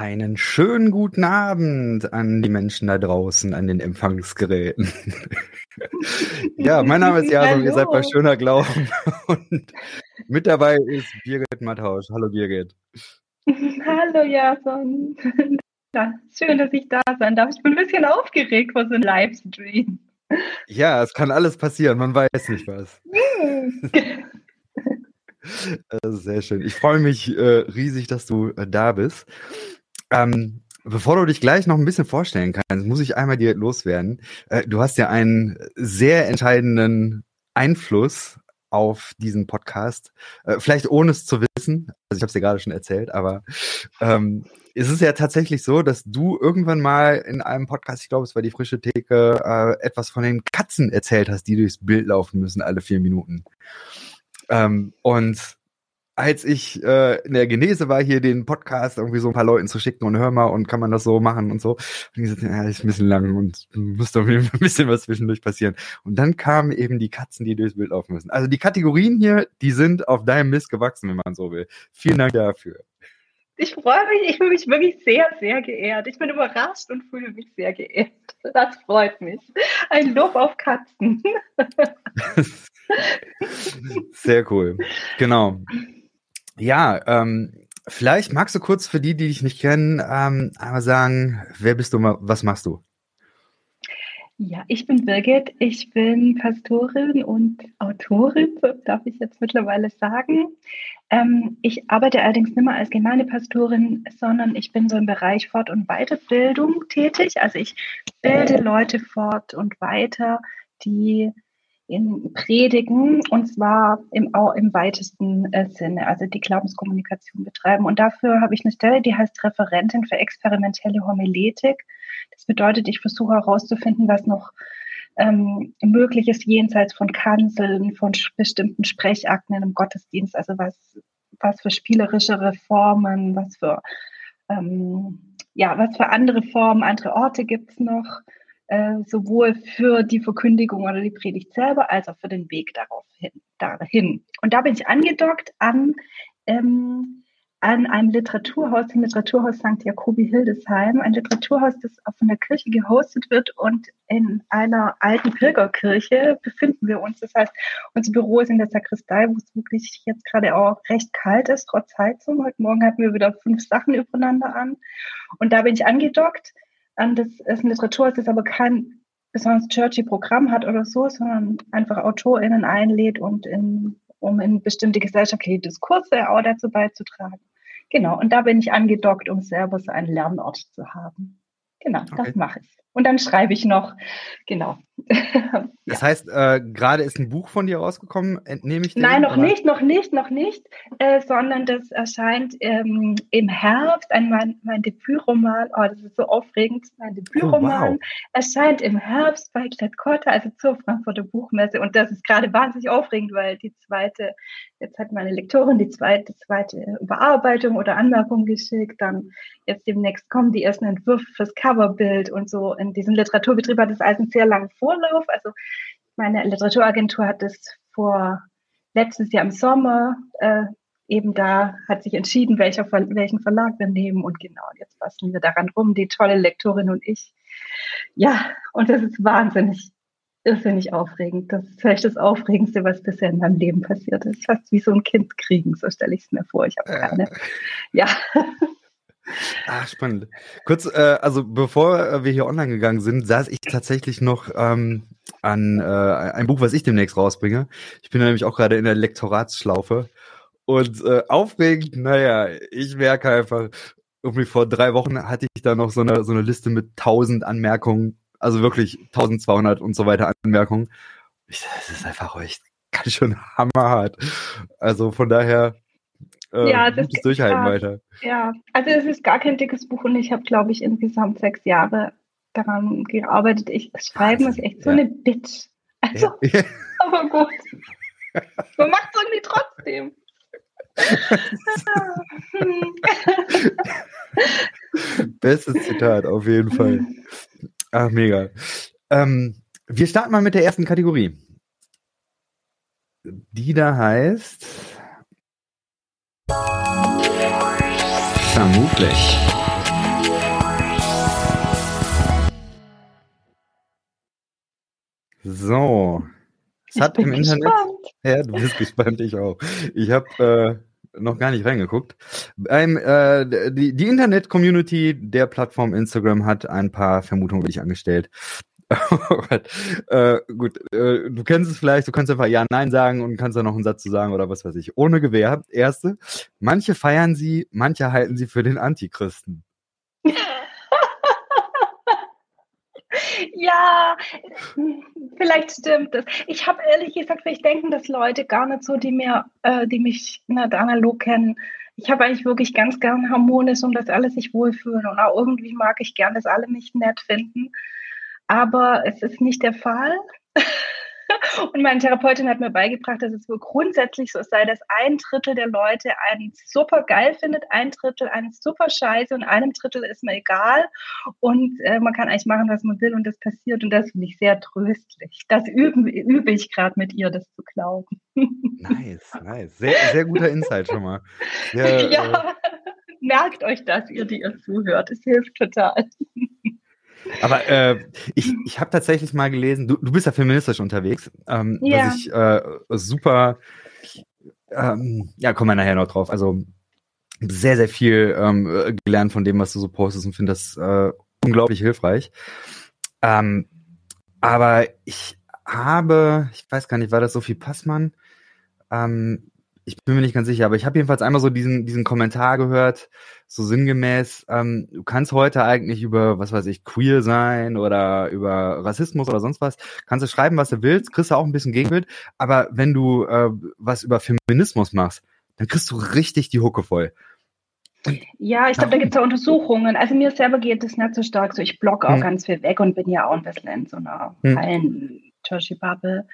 Einen schönen guten Abend an die Menschen da draußen an den Empfangsgeräten. ja, mein Name ist Jason, ihr seid bei Schöner Glauben und mit dabei ist Birgit Mattausch. Hallo Birgit. Hallo Jason. Ja, schön, dass ich da sein darf. Ich bin ein bisschen aufgeregt vor so einem Livestream. Ja, es kann alles passieren, man weiß nicht was. Sehr schön. Ich freue mich äh, riesig, dass du äh, da bist. Ähm, bevor du dich gleich noch ein bisschen vorstellen kannst, muss ich einmal dir loswerden. Äh, du hast ja einen sehr entscheidenden Einfluss auf diesen Podcast. Äh, vielleicht ohne es zu wissen. Also ich habe es dir gerade schon erzählt, aber ähm, es ist ja tatsächlich so, dass du irgendwann mal in einem Podcast, ich glaube, es war die frische Theke, äh, etwas von den Katzen erzählt hast, die durchs Bild laufen müssen alle vier Minuten. Ähm, und als ich äh, in der Genese war, hier den Podcast irgendwie so ein paar Leuten zu schicken und hör mal und kann man das so machen und so. Und ich gesagt, ja, ist ein bisschen lang und muss doch ein bisschen was zwischendurch passieren. Und dann kamen eben die Katzen, die durchs Bild laufen müssen. Also die Kategorien hier, die sind auf deinem Mist gewachsen, wenn man so will. Vielen Dank dafür. Ich freue mich, ich fühle mich wirklich sehr, sehr geehrt. Ich bin überrascht und fühle mich sehr geehrt. Das freut mich. Ein Lob auf Katzen. sehr cool. Genau. Ja, ähm, vielleicht magst du kurz für die, die dich nicht kennen, ähm, einmal sagen, wer bist du, was machst du? Ja, ich bin Birgit, ich bin Pastorin und Autorin, darf ich jetzt mittlerweile sagen. Ähm, ich arbeite allerdings nicht mehr als Gemeindepastorin, sondern ich bin so im Bereich Fort- und Weiterbildung tätig. Also ich bilde Leute fort und weiter, die in Predigen und zwar im, im weitesten äh, Sinne, also die Glaubenskommunikation betreiben. Und dafür habe ich eine Stelle, die heißt Referentin für experimentelle Homiletik. Das bedeutet, ich versuche herauszufinden, was noch ähm, möglich ist jenseits von Kanzeln, von bestimmten Sprechakten im Gottesdienst, also was, was für spielerischere Formen, was für ähm, ja, was für andere Formen, andere Orte gibt es noch äh, sowohl für die Verkündigung oder die Predigt selber als auch für den Weg darauf hin, dahin. Und da bin ich angedockt an, ähm, an einem Literaturhaus, dem Literaturhaus St. Jakobi Hildesheim, ein Literaturhaus, das von der Kirche gehostet wird und in einer alten Pilgerkirche befinden wir uns. Das heißt, unser Büro ist in der Sakristei, wo es wirklich jetzt gerade auch recht kalt ist, trotz Heizung. Heute Morgen hatten wir wieder fünf Sachen übereinander an. Und da bin ich angedockt an das ist ein Literaturhaus, das aber kein besonders churchy Programm hat oder so, sondern einfach AutorInnen einlädt und in, um in bestimmte gesellschaftliche Diskurse auch dazu beizutragen. Genau, und da bin ich angedockt, um selber so einen Lernort zu haben. Genau, okay. das mache ich. Und dann schreibe ich noch, genau. Das heißt, äh, gerade ist ein Buch von dir rausgekommen, entnehme ich den, Nein, noch oder? nicht, noch nicht, noch nicht, äh, sondern das erscheint ähm, im Herbst, ein, mein, mein Debütroman, oh, das ist so aufregend, mein Debütroman oh, wow. erscheint im Herbst bei Klett-Cotta, also zur Frankfurter Buchmesse und das ist gerade wahnsinnig aufregend, weil die zweite, jetzt hat meine Lektorin die zweite, zweite Überarbeitung oder Anmerkung geschickt, dann jetzt demnächst kommen die ersten Entwürfe fürs Coverbild und so in diesem Literaturbetrieb hat es alles einen sehr langen Vorlauf. Also meine Literaturagentur hat es vor letztes Jahr im Sommer äh, eben da hat sich entschieden, welcher, welchen Verlag wir nehmen und genau, jetzt basteln wir daran rum, die tolle Lektorin und ich. Ja, und das ist wahnsinnig, irrsinnig aufregend. Das ist vielleicht das Aufregendste, was bisher in meinem Leben passiert ist. Fast wie so ein Kind kriegen, so stelle ich es mir vor. Ich habe keine. Ja. Ah, spannend. Kurz, äh, also bevor wir hier online gegangen sind, saß ich tatsächlich noch ähm, an äh, ein Buch, was ich demnächst rausbringe. Ich bin nämlich auch gerade in der Lektoratsschlaufe. Und äh, aufregend, naja, ich merke einfach, irgendwie vor drei Wochen hatte ich da noch so eine, so eine Liste mit 1000 Anmerkungen, also wirklich 1200 und so weiter Anmerkungen. Ich, das ist einfach echt ganz schön hammerhart. Also von daher, äh, ja, das ist Durchhalten ja, weiter. Ja, also es ist gar kein dickes Buch und ich habe, glaube ich, insgesamt sechs Jahre daran gearbeitet. Ich Schreiben ist echt so ja. eine Bitch. Also, ja. aber gut. Man macht es irgendwie trotzdem. Bestes Zitat, auf jeden Fall. Ach, mega. Ähm, wir starten mal mit der ersten Kategorie. Die da heißt Vermutlich. So. Es hat im Internet. Gespannt. Ja, du bist gespannt, ich auch. Ich habe äh, noch gar nicht reingeguckt. Beim, äh, die die Internet-Community der Plattform Instagram hat ein paar Vermutungen wirklich angestellt. Oh äh, gut, äh, du kennst es vielleicht, du kannst einfach Ja, Nein sagen und kannst da noch einen Satz zu sagen oder was weiß ich. Ohne Gewehr. Erste, manche feiern sie, manche halten sie für den Antichristen. ja, vielleicht stimmt es. Ich habe ehrlich gesagt, vielleicht denken das Leute gar nicht so, die mir, äh, die mich nicht analog kennen. Ich habe eigentlich wirklich ganz gern harmonisch und dass alle sich wohlfühlen und auch irgendwie mag ich gern, dass alle mich nett finden. Aber es ist nicht der Fall. Und meine Therapeutin hat mir beigebracht, dass es wohl grundsätzlich so sei, dass ein Drittel der Leute einen super geil findet, ein Drittel einen super scheiße und einem Drittel ist mir egal. Und äh, man kann eigentlich machen, was man will und das passiert. Und das finde ich sehr tröstlich. Das üben, übe ich gerade mit ihr, das zu glauben. Nice, nice. Sehr, sehr guter Insight schon mal. Sehr, ja, äh, merkt euch das, ihr, die ihr zuhört. Es hilft total. Aber äh, ich, ich habe tatsächlich mal gelesen, du, du bist ja feministisch unterwegs, ähm, ja. was ich äh, super, ähm, ja, kommen wir nachher noch drauf. Also sehr, sehr viel ähm, gelernt von dem, was du so postest und finde das äh, unglaublich hilfreich. Ähm, aber ich habe, ich weiß gar nicht, war das Sophie Passmann? Ähm, ich bin mir nicht ganz sicher, aber ich habe jedenfalls einmal so diesen, diesen Kommentar gehört, so sinngemäß, ähm, du kannst heute eigentlich über, was weiß ich, queer sein oder über Rassismus oder sonst was, kannst du schreiben, was du willst, kriegst du auch ein bisschen Gegenbild, aber wenn du äh, was über Feminismus machst, dann kriegst du richtig die Hucke voll. Ja, ich glaube, da gibt es ja Untersuchungen. Also mir selber geht es nicht so stark so. Ich blogge auch hm. ganz viel weg und bin ja auch ein bisschen in so einer hm. Tushy-Bubble.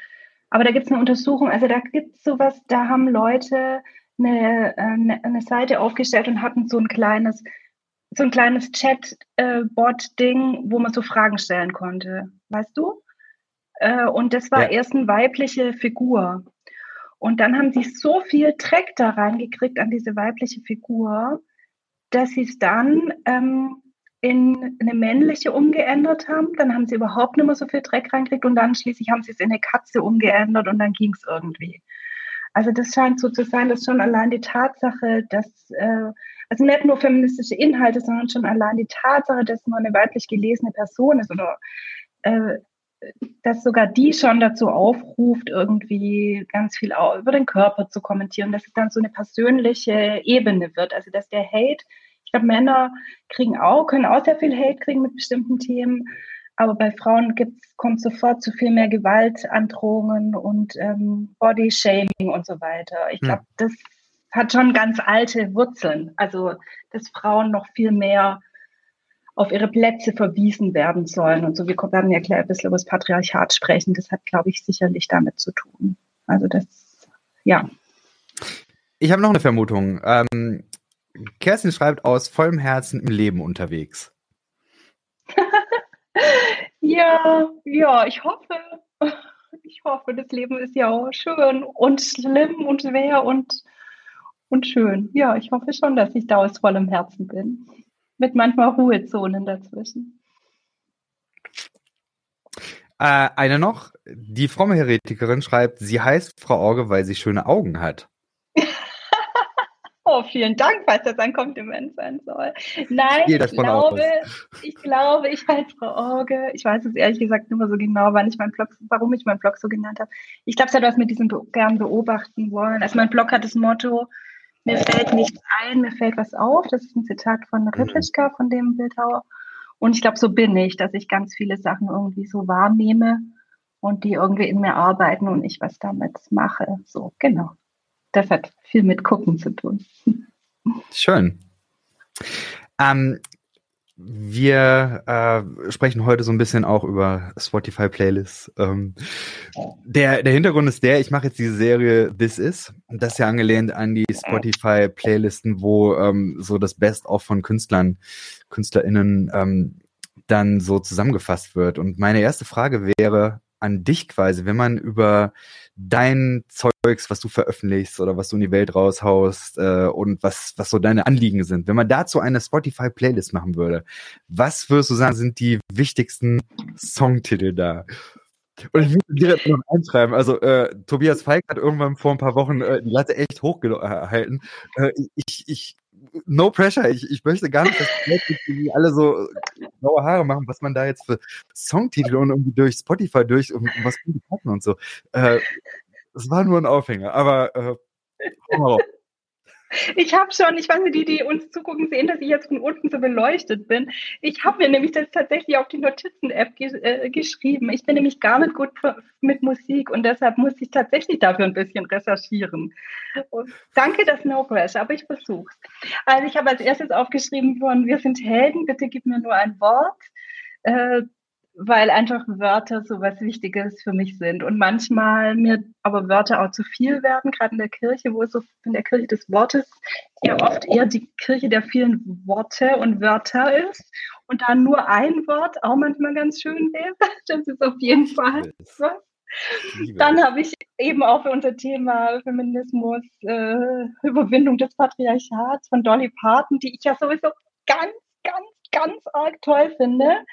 Aber da gibt es eine Untersuchung, also da gibt es sowas, da haben Leute eine, eine, eine, Seite aufgestellt und hatten so ein kleines, so ein kleines Chat-Bot-Ding, wo man so Fragen stellen konnte. Weißt du? Äh, und das war ja. erst eine weibliche Figur. Und dann haben sie so viel Dreck da reingekriegt an diese weibliche Figur, dass sie es dann ähm, in eine männliche umgeändert haben. Dann haben sie überhaupt nicht mehr so viel Dreck reingekriegt und dann schließlich haben sie es in eine Katze umgeändert und dann ging es irgendwie. Also das scheint so zu sein, dass schon allein die Tatsache, dass, äh, also nicht nur feministische Inhalte, sondern schon allein die Tatsache, dass man eine weiblich gelesene Person ist oder äh, dass sogar die schon dazu aufruft, irgendwie ganz viel über den Körper zu kommentieren, dass es dann so eine persönliche Ebene wird. Also dass der Hate glaube, Männer kriegen auch, können auch sehr viel Hate kriegen mit bestimmten Themen. Aber bei Frauen gibt's, kommt sofort zu viel mehr Gewaltandrohungen und ähm, Body-Shaming und so weiter. Ich glaube, hm. das hat schon ganz alte Wurzeln. Also, dass Frauen noch viel mehr auf ihre Plätze verwiesen werden sollen. Und so, wir werden ja gleich ein bisschen über das Patriarchat sprechen. Das hat, glaube ich, sicherlich damit zu tun. Also, das, ja. Ich habe noch eine Vermutung. Ähm, Kerstin schreibt aus vollem Herzen im Leben unterwegs. ja, ja, ich hoffe. Ich hoffe, das Leben ist ja auch schön und schlimm und schwer und, und schön. Ja, ich hoffe schon, dass ich da aus vollem Herzen bin. Mit manchmal Ruhezonen dazwischen. Äh, eine noch, die fromme Heretikerin schreibt, sie heißt Frau Orge, weil sie schöne Augen hat. Oh, vielen Dank, falls das ein Kompliment sein soll. Nein, ich glaube, ich glaube, ich heiße Frau Orge. Ich weiß es ehrlich gesagt nicht mehr so genau, wann ich meinen Blog, warum ich meinen Blog so genannt habe. Ich glaube, es hat was mit diesem gern beobachten wollen. Also mein Blog hat das Motto, mir fällt nichts ein, mir fällt was auf. Das ist ein Zitat von mhm. Ripplischka, von dem Bildhauer. Und ich glaube, so bin ich, dass ich ganz viele Sachen irgendwie so wahrnehme und die irgendwie in mir arbeiten und ich was damit mache. So, genau das hat viel mit Gucken zu tun. Schön. Ähm, wir äh, sprechen heute so ein bisschen auch über Spotify-Playlists. Ähm, der, der Hintergrund ist der, ich mache jetzt diese Serie This Is. Das ist ja angelehnt an die Spotify-Playlisten, wo ähm, so das Best-of von Künstlern, KünstlerInnen ähm, dann so zusammengefasst wird. Und meine erste Frage wäre an dich quasi, wenn man über dein Zeugs, was du veröffentlichst oder was du in die Welt raushaust äh, und was, was so deine Anliegen sind. Wenn man dazu eine Spotify-Playlist machen würde, was würdest du sagen, sind die wichtigsten Songtitel da? Und ich muss direkt noch einschreiben. Also äh, Tobias Falk hat irgendwann vor ein paar Wochen äh, die Latte echt hochgehalten. Äh, ich, ich, no pressure. Ich, ich möchte gar nicht, dass die alle so blaue Haare machen, was man da jetzt für Songtitel und irgendwie durch Spotify durch und, was die und so. Äh, das war nur ein Aufhänger. Aber äh, ich habe schon, ich weiß nicht, die, die uns zugucken, sehen, dass ich jetzt von unten so beleuchtet bin. Ich habe mir nämlich das tatsächlich auf die Notizen-App ge äh, geschrieben. Ich bin nämlich gar nicht gut mit Musik und deshalb muss ich tatsächlich dafür ein bisschen recherchieren. Und danke, das No Pressure, aber ich versuche es. Also ich habe als erstes aufgeschrieben von Wir sind Helden, bitte gib mir nur ein Wort. Äh, weil einfach Wörter so was Wichtiges für mich sind und manchmal mir aber Wörter auch zu viel werden, gerade in der Kirche, wo es so in der Kirche des Wortes ja oft eher die Kirche der vielen Worte und Wörter ist und da nur ein Wort auch manchmal ganz schön wäre. Das ist auf jeden Fall was. Dann habe ich eben auch für unser Thema Feminismus, äh, Überwindung des Patriarchats von Dolly Parton, die ich ja sowieso ganz, ganz, ganz arg toll finde.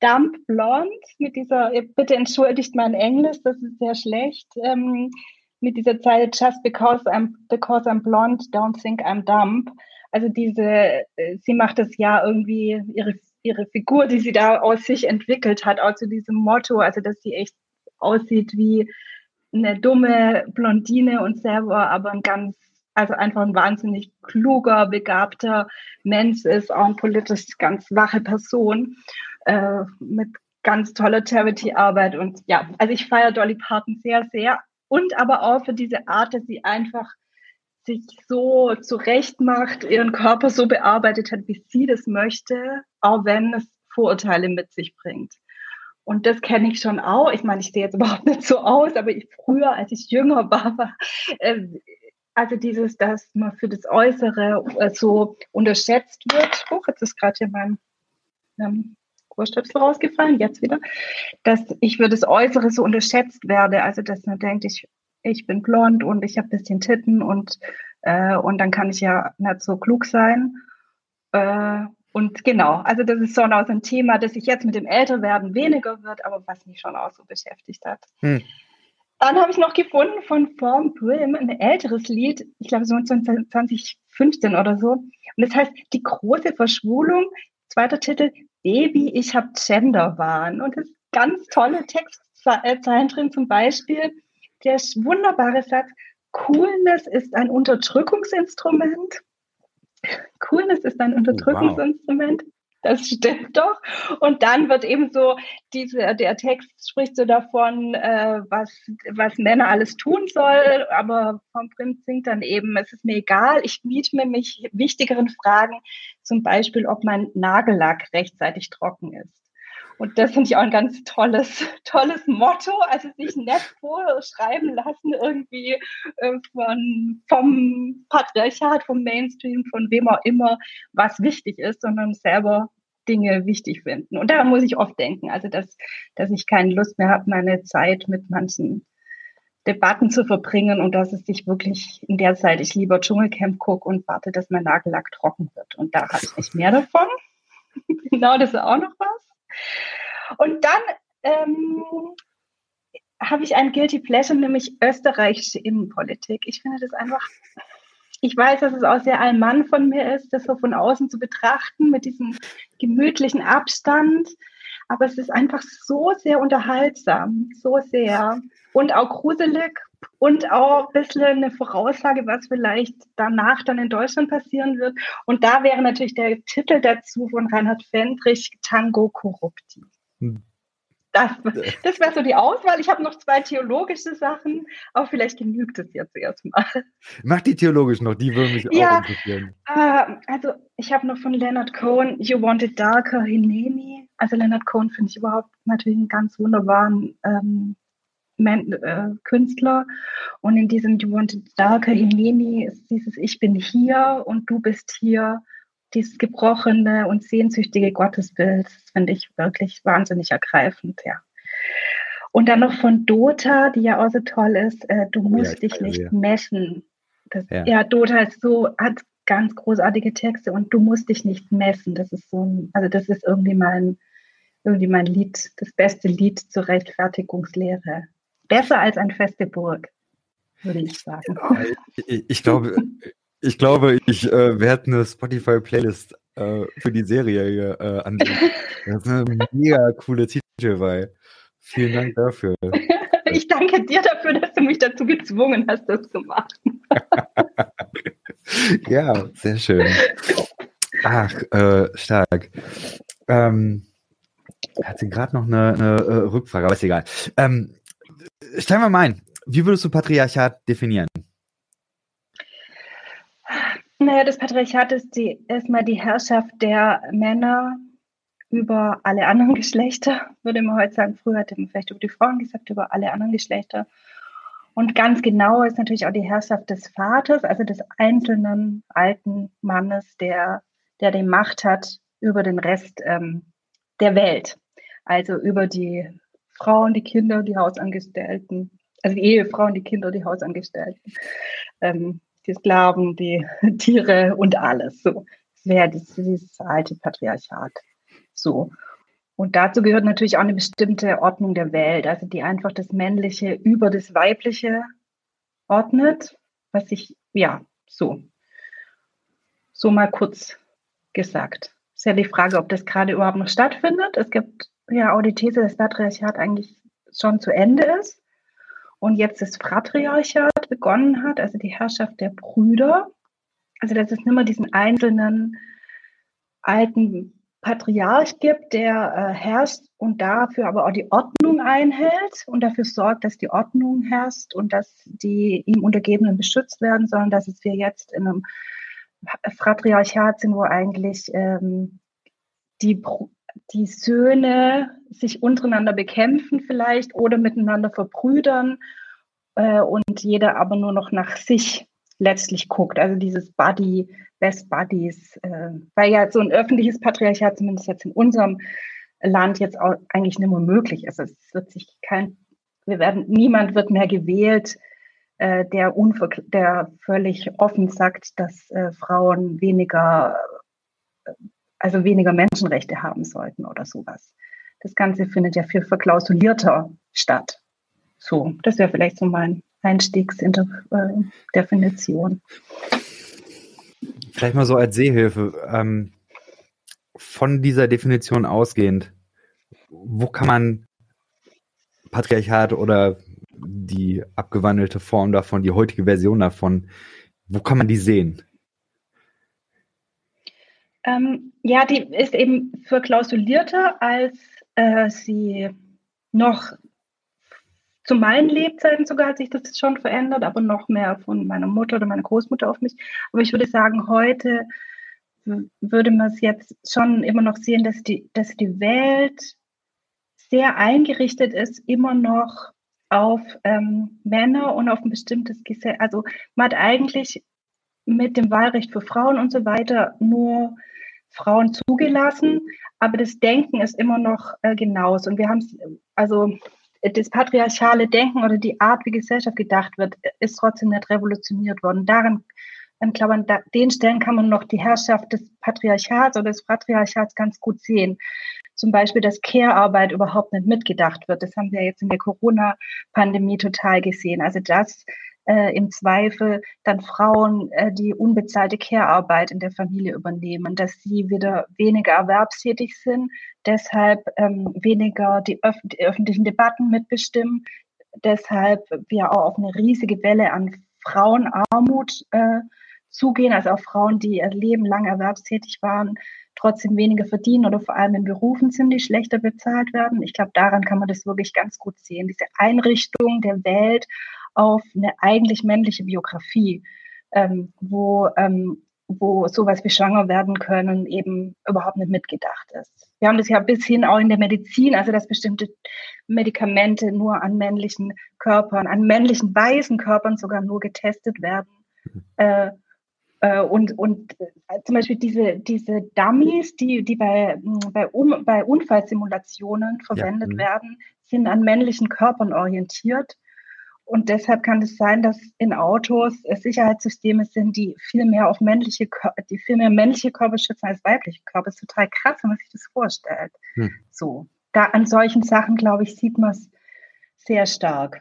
Dump Blonde mit dieser, bitte entschuldigt mein Englisch, das ist sehr schlecht, ähm, mit dieser Zeile Just because I'm, because I'm blonde, don't think I'm dumb. Also diese, äh, sie macht das ja irgendwie, ihre, ihre Figur, die sie da aus sich entwickelt hat, auch zu diesem Motto, also dass sie echt aussieht wie eine dumme Blondine und selber aber ein ganz, also einfach ein wahnsinnig kluger, begabter Mensch ist, auch ein politisch ganz wache Person äh, mit ganz toller Charity-Arbeit. Und ja, also ich feiere Dolly Parton sehr, sehr. Und aber auch für diese Art, dass sie einfach sich so zurecht macht, ihren Körper so bearbeitet hat, wie sie das möchte, auch wenn es Vorurteile mit sich bringt. Und das kenne ich schon auch. Ich meine, ich sehe jetzt überhaupt nicht so aus, aber ich früher, als ich jünger war, war äh, also dieses, dass man für das Äußere äh, so unterschätzt wird. Oh, jetzt ist gerade hier mein ähm, Ohrstöpsel rausgefallen, jetzt wieder, dass ich für das Äußere so unterschätzt werde. Also, dass man denkt, ich, ich bin blond und ich habe ein bisschen Titten und, äh, und dann kann ich ja nicht so klug sein. Äh, und genau, also das ist schon auch so ein Thema, das sich jetzt mit dem Älterwerden weniger wird, aber was mich schon auch so beschäftigt hat. Hm. Dann habe ich noch gefunden von Form Brim ein älteres Lied, ich glaube so 2015 oder so. Und das heißt Die große Verschwulung, zweiter Titel, Baby, ich habe Genderwahn. Und es ganz tolle Textzeilen drin, zum Beispiel der wunderbare Satz, Coolness ist ein Unterdrückungsinstrument. Coolness ist ein Unterdrückungsinstrument. Das stimmt doch. Und dann wird eben so, diese, der Text spricht so davon, äh, was, was Männer alles tun soll, aber vom Prinz singt dann eben, es ist mir egal, ich widme mich wichtigeren Fragen, zum Beispiel, ob mein Nagellack rechtzeitig trocken ist. Und das finde ich auch ein ganz tolles, tolles Motto, also sich nicht vorschreiben lassen irgendwie äh, von, vom Patriarchat, vom Mainstream, von wem auch immer, was wichtig ist, sondern selber Dinge wichtig finden. Und daran muss ich oft denken, also dass, dass ich keine Lust mehr habe, meine Zeit mit manchen Debatten zu verbringen und dass es sich wirklich in der Zeit ich lieber Dschungelcamp gucke und warte, dass mein Nagellack trocken wird. Und da habe ich mehr davon. genau, das ist auch noch was. Und dann ähm, habe ich ein Guilty Pleasure, nämlich österreichische Innenpolitik. Ich finde das einfach ich weiß, dass es auch sehr ein Mann von mir ist, das so von außen zu betrachten mit diesem gemütlichen Abstand. Aber es ist einfach so sehr unterhaltsam, so sehr. Und auch gruselig und auch ein bisschen eine Voraussage, was vielleicht danach dann in Deutschland passieren wird. Und da wäre natürlich der Titel dazu von Reinhard Fendrich, Tango Corrupti. Hm. Das, das wäre so die Auswahl. Ich habe noch zwei theologische Sachen, aber vielleicht genügt es jetzt erstmal. Mach die theologisch noch, die würden mich ja, auch interessieren. Äh, also ich habe noch von Leonard Cohen You Want It Darker Hineni. Also Leonard Cohen finde ich überhaupt natürlich einen ganz wunderbaren ähm, äh, Künstler. Und in diesem You Want It Darker Hineni ist dieses Ich bin hier und du bist hier dieses gebrochene und sehnsüchtige Gottesbild, finde ich wirklich wahnsinnig ergreifend, ja. Und dann noch von Dota, die ja auch so toll ist, äh, du musst ja, dich nicht ja. messen. Das, ja. ja. Dota ist so, hat ganz großartige Texte und du musst dich nicht messen. Das ist so ein, also das ist irgendwie mein, irgendwie mein Lied, das beste Lied zur Rechtfertigungslehre. Besser als ein feste Burg, würde ich sagen. Ich, ich glaube, ich glaube, ich äh, werde eine Spotify-Playlist äh, für die Serie hier äh, ansehen. Das ist eine mega coole Titelwahl. Vielen Dank dafür. ich danke dir dafür, dass du mich dazu gezwungen hast, das zu machen. ja, sehr schön. Ach, äh, stark. Ähm, hatte gerade noch eine, eine äh, Rückfrage, aber ist egal. Ähm, stellen wir mal ein, wie würdest du Patriarchat definieren? Naja, das Patriarchat ist die, erstmal die Herrschaft der Männer über alle anderen Geschlechter, würde man heute sagen. Früher hätte man vielleicht über die Frauen gesagt, über alle anderen Geschlechter. Und ganz genau ist natürlich auch die Herrschaft des Vaters, also des einzelnen alten Mannes, der, der die Macht hat über den Rest ähm, der Welt. Also über die Frauen, die Kinder, die Hausangestellten, also die Ehefrauen, die Kinder, die Hausangestellten, ähm, die Sklaven, die Tiere und alles. So, das wäre dieses alte Patriarchat. So. Und dazu gehört natürlich auch eine bestimmte Ordnung der Welt, also die einfach das Männliche über das Weibliche ordnet, was ich, ja, so. So mal kurz gesagt. Ist ja die Frage, ob das gerade überhaupt noch stattfindet. Es gibt ja auch die These, dass Patriarchat eigentlich schon zu Ende ist und jetzt das Fratriarchat begonnen hat, also die Herrschaft der Brüder. Also dass es nicht mehr diesen einzelnen alten Patriarch gibt, der äh, herrscht und dafür aber auch die Ordnung einhält und dafür sorgt, dass die Ordnung herrscht und dass die ihm Untergebenen beschützt werden, sondern dass es wir jetzt in einem Fratriarchat sind, wo eigentlich ähm, die, die Söhne sich untereinander bekämpfen vielleicht oder miteinander verbrüdern äh, und jeder aber nur noch nach sich letztlich guckt. Also dieses Buddy, Best Buddies, äh, weil ja so ein öffentliches Patriarchat zumindest jetzt in unserem Land jetzt auch eigentlich nicht mehr möglich ist. Es wird sich kein, wir werden, niemand wird mehr gewählt, äh, der, der völlig offen sagt, dass äh, Frauen weniger, also weniger Menschenrechte haben sollten oder sowas. Das Ganze findet ja viel verklausulierter statt. So, das wäre vielleicht so mein Einstiegsdefinition. Vielleicht mal so als Seehilfe. Ähm, von dieser Definition ausgehend, wo kann man Patriarchat oder die abgewandelte Form davon, die heutige Version davon, wo kann man die sehen? Ähm, ja, die ist eben verklausulierter, als äh, sie noch zu meinen Lebzeiten sogar hat sich das schon verändert, aber noch mehr von meiner Mutter oder meiner Großmutter auf mich. Aber ich würde sagen, heute würde man es jetzt schon immer noch sehen, dass die, dass die Welt sehr eingerichtet ist, immer noch auf ähm, Männer und auf ein bestimmtes Gesetz. Also man hat eigentlich mit dem Wahlrecht für Frauen und so weiter nur Frauen zugelassen, aber das Denken ist immer noch äh, genauso. Und wir haben also das patriarchale Denken oder die Art, wie Gesellschaft gedacht wird, ist trotzdem nicht revolutioniert worden. Daran, ich glaube, an den Stellen kann man noch die Herrschaft des Patriarchats oder des Patriarchats ganz gut sehen. Zum Beispiel, dass Care-Arbeit überhaupt nicht mitgedacht wird. Das haben wir jetzt in der Corona-Pandemie total gesehen. Also, dass äh, im Zweifel dann Frauen äh, die unbezahlte Care-Arbeit in der Familie übernehmen, dass sie wieder weniger erwerbstätig sind, deshalb ähm, weniger die, öf die öffentlichen Debatten mitbestimmen, deshalb wir auch auf eine riesige Welle an Frauenarmut äh, zugehen, also auch Frauen, die ihr Leben lang erwerbstätig waren, trotzdem weniger verdienen oder vor allem in Berufen die schlechter bezahlt werden. Ich glaube, daran kann man das wirklich ganz gut sehen. Diese Einrichtung der Welt auf eine eigentlich männliche Biografie, ähm, wo, ähm, wo sowas wie schwanger werden können eben überhaupt nicht mitgedacht ist. Wir haben das ja bis hin auch in der Medizin, also dass bestimmte Medikamente nur an männlichen Körpern, an männlichen weißen Körpern sogar nur getestet werden. Mhm. Äh, äh, und, und äh, zum Beispiel diese, diese Dummies, die, die bei, bei, um, bei Unfallsimulationen verwendet ja. Mhm. werden, sind an männlichen Körpern orientiert Und deshalb kann es sein, dass in Autos Sicherheitssysteme sind, die viel mehr auf männliche, die viel mehr männliche Körper schützen als weibliche Körper. Das ist total krass, wenn man sich das vorstellt. Hm. So, da an solchen Sachen, glaube ich, sieht man es sehr stark.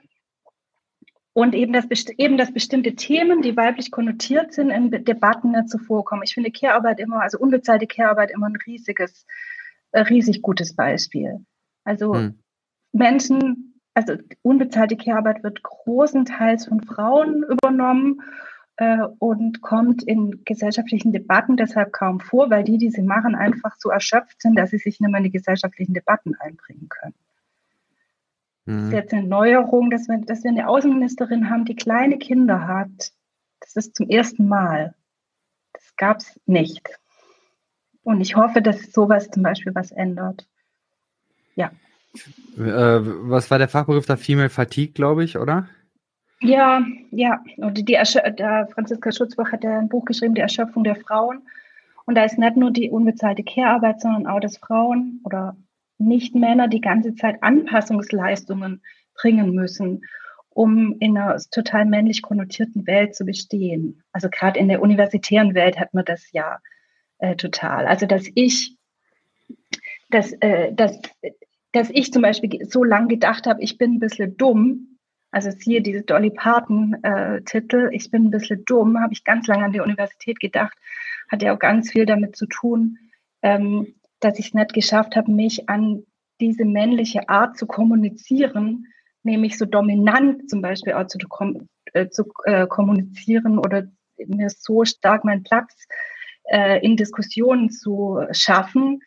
Und eben, dass, eben, dass bestimmte Themen, die weiblich konnotiert sind, in Debatten nicht so vorkommen. Ich finde Care-Arbeit immer, also unbezahlte Care-Arbeit immer ein riesiges, äh, riesig gutes Beispiel. Also hm. Menschen, also unbezahlte Care-Arbeit wird großenteils von Frauen übernommen äh, und kommt in gesellschaftlichen Debatten deshalb kaum vor, weil die, die sie machen, einfach so erschöpft sind, dass sie sich nicht mehr in die gesellschaftlichen Debatten einbringen können. Mhm. Das ist jetzt eine Neuerung, dass wir, dass wir eine Außenministerin haben, die kleine Kinder hat. Das ist zum ersten Mal. Das gab es nicht. Und ich hoffe, dass sowas zum Beispiel was ändert. Ja. Äh, was war der Fachbegriff da? Female Fatigue, glaube ich, oder? Ja, ja. Und die, der Franziska Schutzbach hat ja ein Buch geschrieben, Die Erschöpfung der Frauen. Und da ist nicht nur die unbezahlte Care-Arbeit, sondern auch, dass Frauen oder nicht-Männer die ganze Zeit Anpassungsleistungen bringen müssen, um in einer total männlich konnotierten Welt zu bestehen. Also gerade in der universitären Welt hat man das ja äh, total. Also dass ich, dass, äh, dass, dass ich zum Beispiel so lange gedacht habe, ich bin ein bisschen dumm, also siehe diese Dolly Parton-Titel, äh, ich bin ein bisschen dumm, habe ich ganz lange an der Universität gedacht, hat ja auch ganz viel damit zu tun, ähm, dass ich es nicht geschafft habe, mich an diese männliche Art zu kommunizieren, nämlich so dominant zum Beispiel auch zu, äh, zu äh, kommunizieren oder mir so stark meinen Platz äh, in Diskussionen zu schaffen.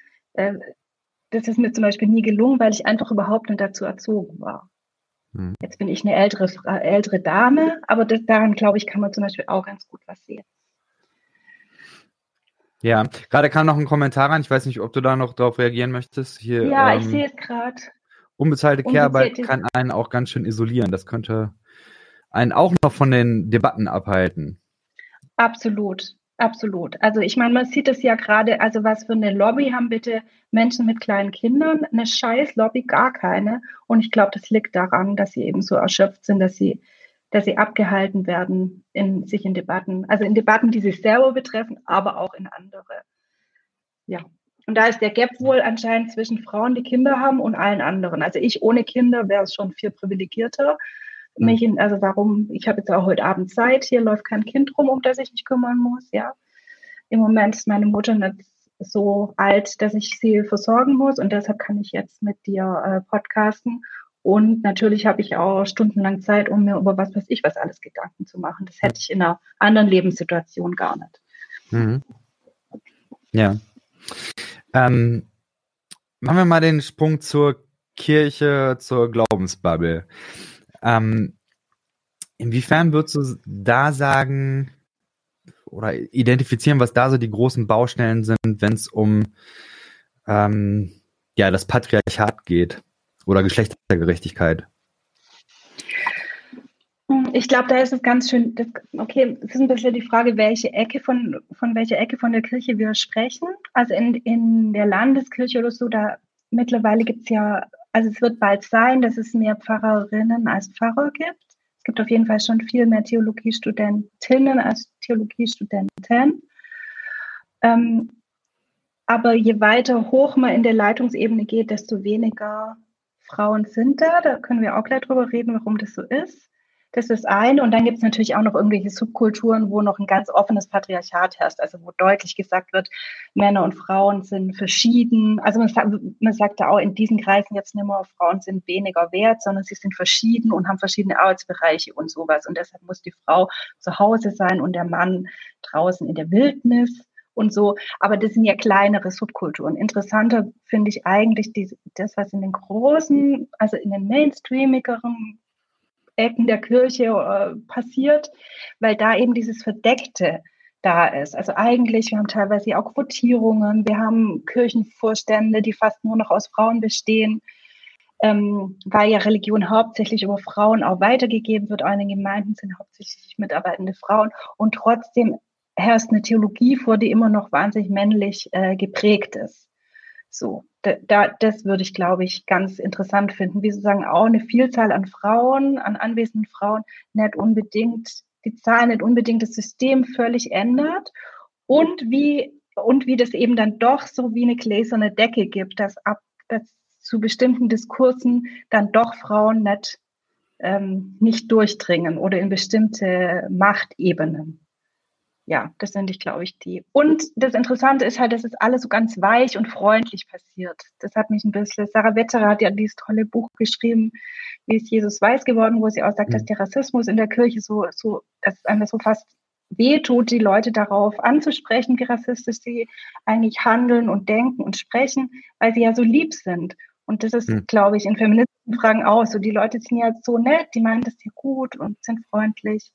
Äh, das ist mir zum Beispiel nie gelungen, weil ich einfach überhaupt nicht dazu erzogen war. Hm. Jetzt bin ich eine ältere, ältere Dame, aber das, daran, glaube ich, kann man zum Beispiel auch ganz gut was sehen. Ja, gerade kam noch ein Kommentar rein. Ich weiß nicht, ob du da noch darauf reagieren möchtest. Hier, ja, ähm, ich sehe es gerade. Unbezahlte Care-Arbeit kann einen auch ganz schön isolieren. Das könnte einen auch noch von den Debatten abhalten. Absolut, absolut. Also ich meine, man sieht es ja gerade, also was für eine Lobby haben bitte Menschen mit kleinen Kindern? Eine scheiß Lobby, gar keine. Und ich glaube, das liegt daran, dass sie eben so erschöpft sind, dass sie dass sie abgehalten werden, in, sich in Debatten, also in Debatten, die sich selber betreffen, aber auch in andere. Ja. Und da ist der Gap wohl anscheinend zwischen Frauen, die Kinder haben, und allen anderen. Also ich ohne Kinder wäre es schon viel privilegierter. Mich in, also warum, ich habe jetzt auch heute Abend Zeit, hier läuft kein Kind rum, um das ich mich kümmern muss, ja. Im Moment ist meine Mutter nicht so alt, dass ich sie versorgen muss und deshalb kann ich jetzt mit dir äh, podcasten und natürlich habe ich auch stundenlang Zeit, um mir über was weiß ich was alles Gedanken zu machen. Das hätte ich in einer anderen Lebenssituation gar nicht. Mhm. Ja. Ähm, machen wir mal den Sprung zur Kirche, zur Glaubensbubble. Ähm, inwiefern würdest du da sagen oder identifizieren, was da so die großen Baustellen sind, wenn es um ähm, ja, das Patriarchat geht? oder Geschlechtergerechtigkeit? Ich glaube, da ist es ganz schön, das, okay, es ist ein bisschen die Frage, welche Ecke von, von welcher Ecke von der Kirche wir sprechen. Also in, in der Landeskirche oder so, da mittlerweile gibt es ja, also es wird bald sein, dass es mehr Pfarrerinnen als Pfarrer gibt. Es gibt auf jeden Fall schon viel mehr Theologiestudentinnen als Theologiestudenten. Ähm, aber je weiter hoch man in der Leitungsebene geht, desto weniger Frauen sind da. Da können wir auch gleich drüber reden, warum das so ist. Das ist eine. Und dann gibt es natürlich auch noch irgendwelche Subkulturen, wo noch ein ganz offenes Patriarchat herrscht, also wo deutlich gesagt wird, Männer und Frauen sind verschieden. Also man sagt, man sagt da auch in diesen Kreisen jetzt nicht mehr, Frauen sind weniger wert, sondern sie sind verschieden und haben verschiedene Arbeitsbereiche und sowas. Und deshalb muss die Frau zu Hause sein und der Mann draußen in der Wildnis und so. Aber das sind ja kleinere Subkulturen. Interessanter finde ich eigentlich die, das, was in den großen, also in den mainstreamigeren Ecken der Kirche äh, passiert, weil da eben dieses Verdeckte da ist. Also eigentlich, wir haben teilweise auch Quotierungen, wir haben Kirchenvorstände, die fast nur noch aus Frauen bestehen, ähm, weil ja Religion hauptsächlich über Frauen auch weitergegeben wird. Auch Gemeinden sind hauptsächlich mitarbeitende Frauen und trotzdem herrscht eine Theologie vor, die immer noch wahnsinnig männlich äh, geprägt ist. So, da, da, das würde ich, glaube ich, ganz interessant finden, wie sozusagen auch eine Vielzahl an Frauen, an anwesenden Frauen, nicht unbedingt, die Zahl nicht unbedingt das System völlig ändert. Und wie, und wie das eben dann doch so wie eine gläserne Decke gibt, dass ab, dass zu bestimmten Diskursen dann doch Frauen nicht, ähm, nicht durchdringen oder in bestimmte Machtebenen ja, das sind ich, glaube ich, die. Und das Interessante ist halt, dass es alles so ganz weich und freundlich passiert. Das hat mich ein bisschen, Sarah Wetterer hat ja dieses tolle Buch geschrieben, wie ist Jesus weiß geworden, wo sie auch sagt, mhm. dass der Rassismus in der Kirche so, so, dass es einem so fast wehtut, die Leute darauf anzusprechen, wie rassistisch sie eigentlich handeln und denken und sprechen, weil sie ja so lieb sind. Und das ist, mhm. glaube ich, in feministischen Fragen auch so. Die Leute sind ja so nett, die meinen das ja gut und sind freundlich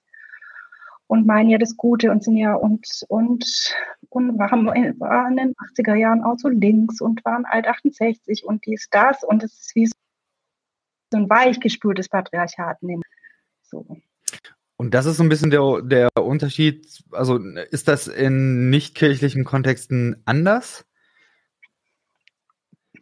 und meinen ja das Gute und sind ja und, und, und waren, waren in den 80er Jahren auch so links und waren alt 68 und dies, das und es ist wie so ein weichgespültes Patriarchat. So. Und das ist so ein bisschen der, der Unterschied. Also ist das in nicht-kirchlichen Kontexten anders?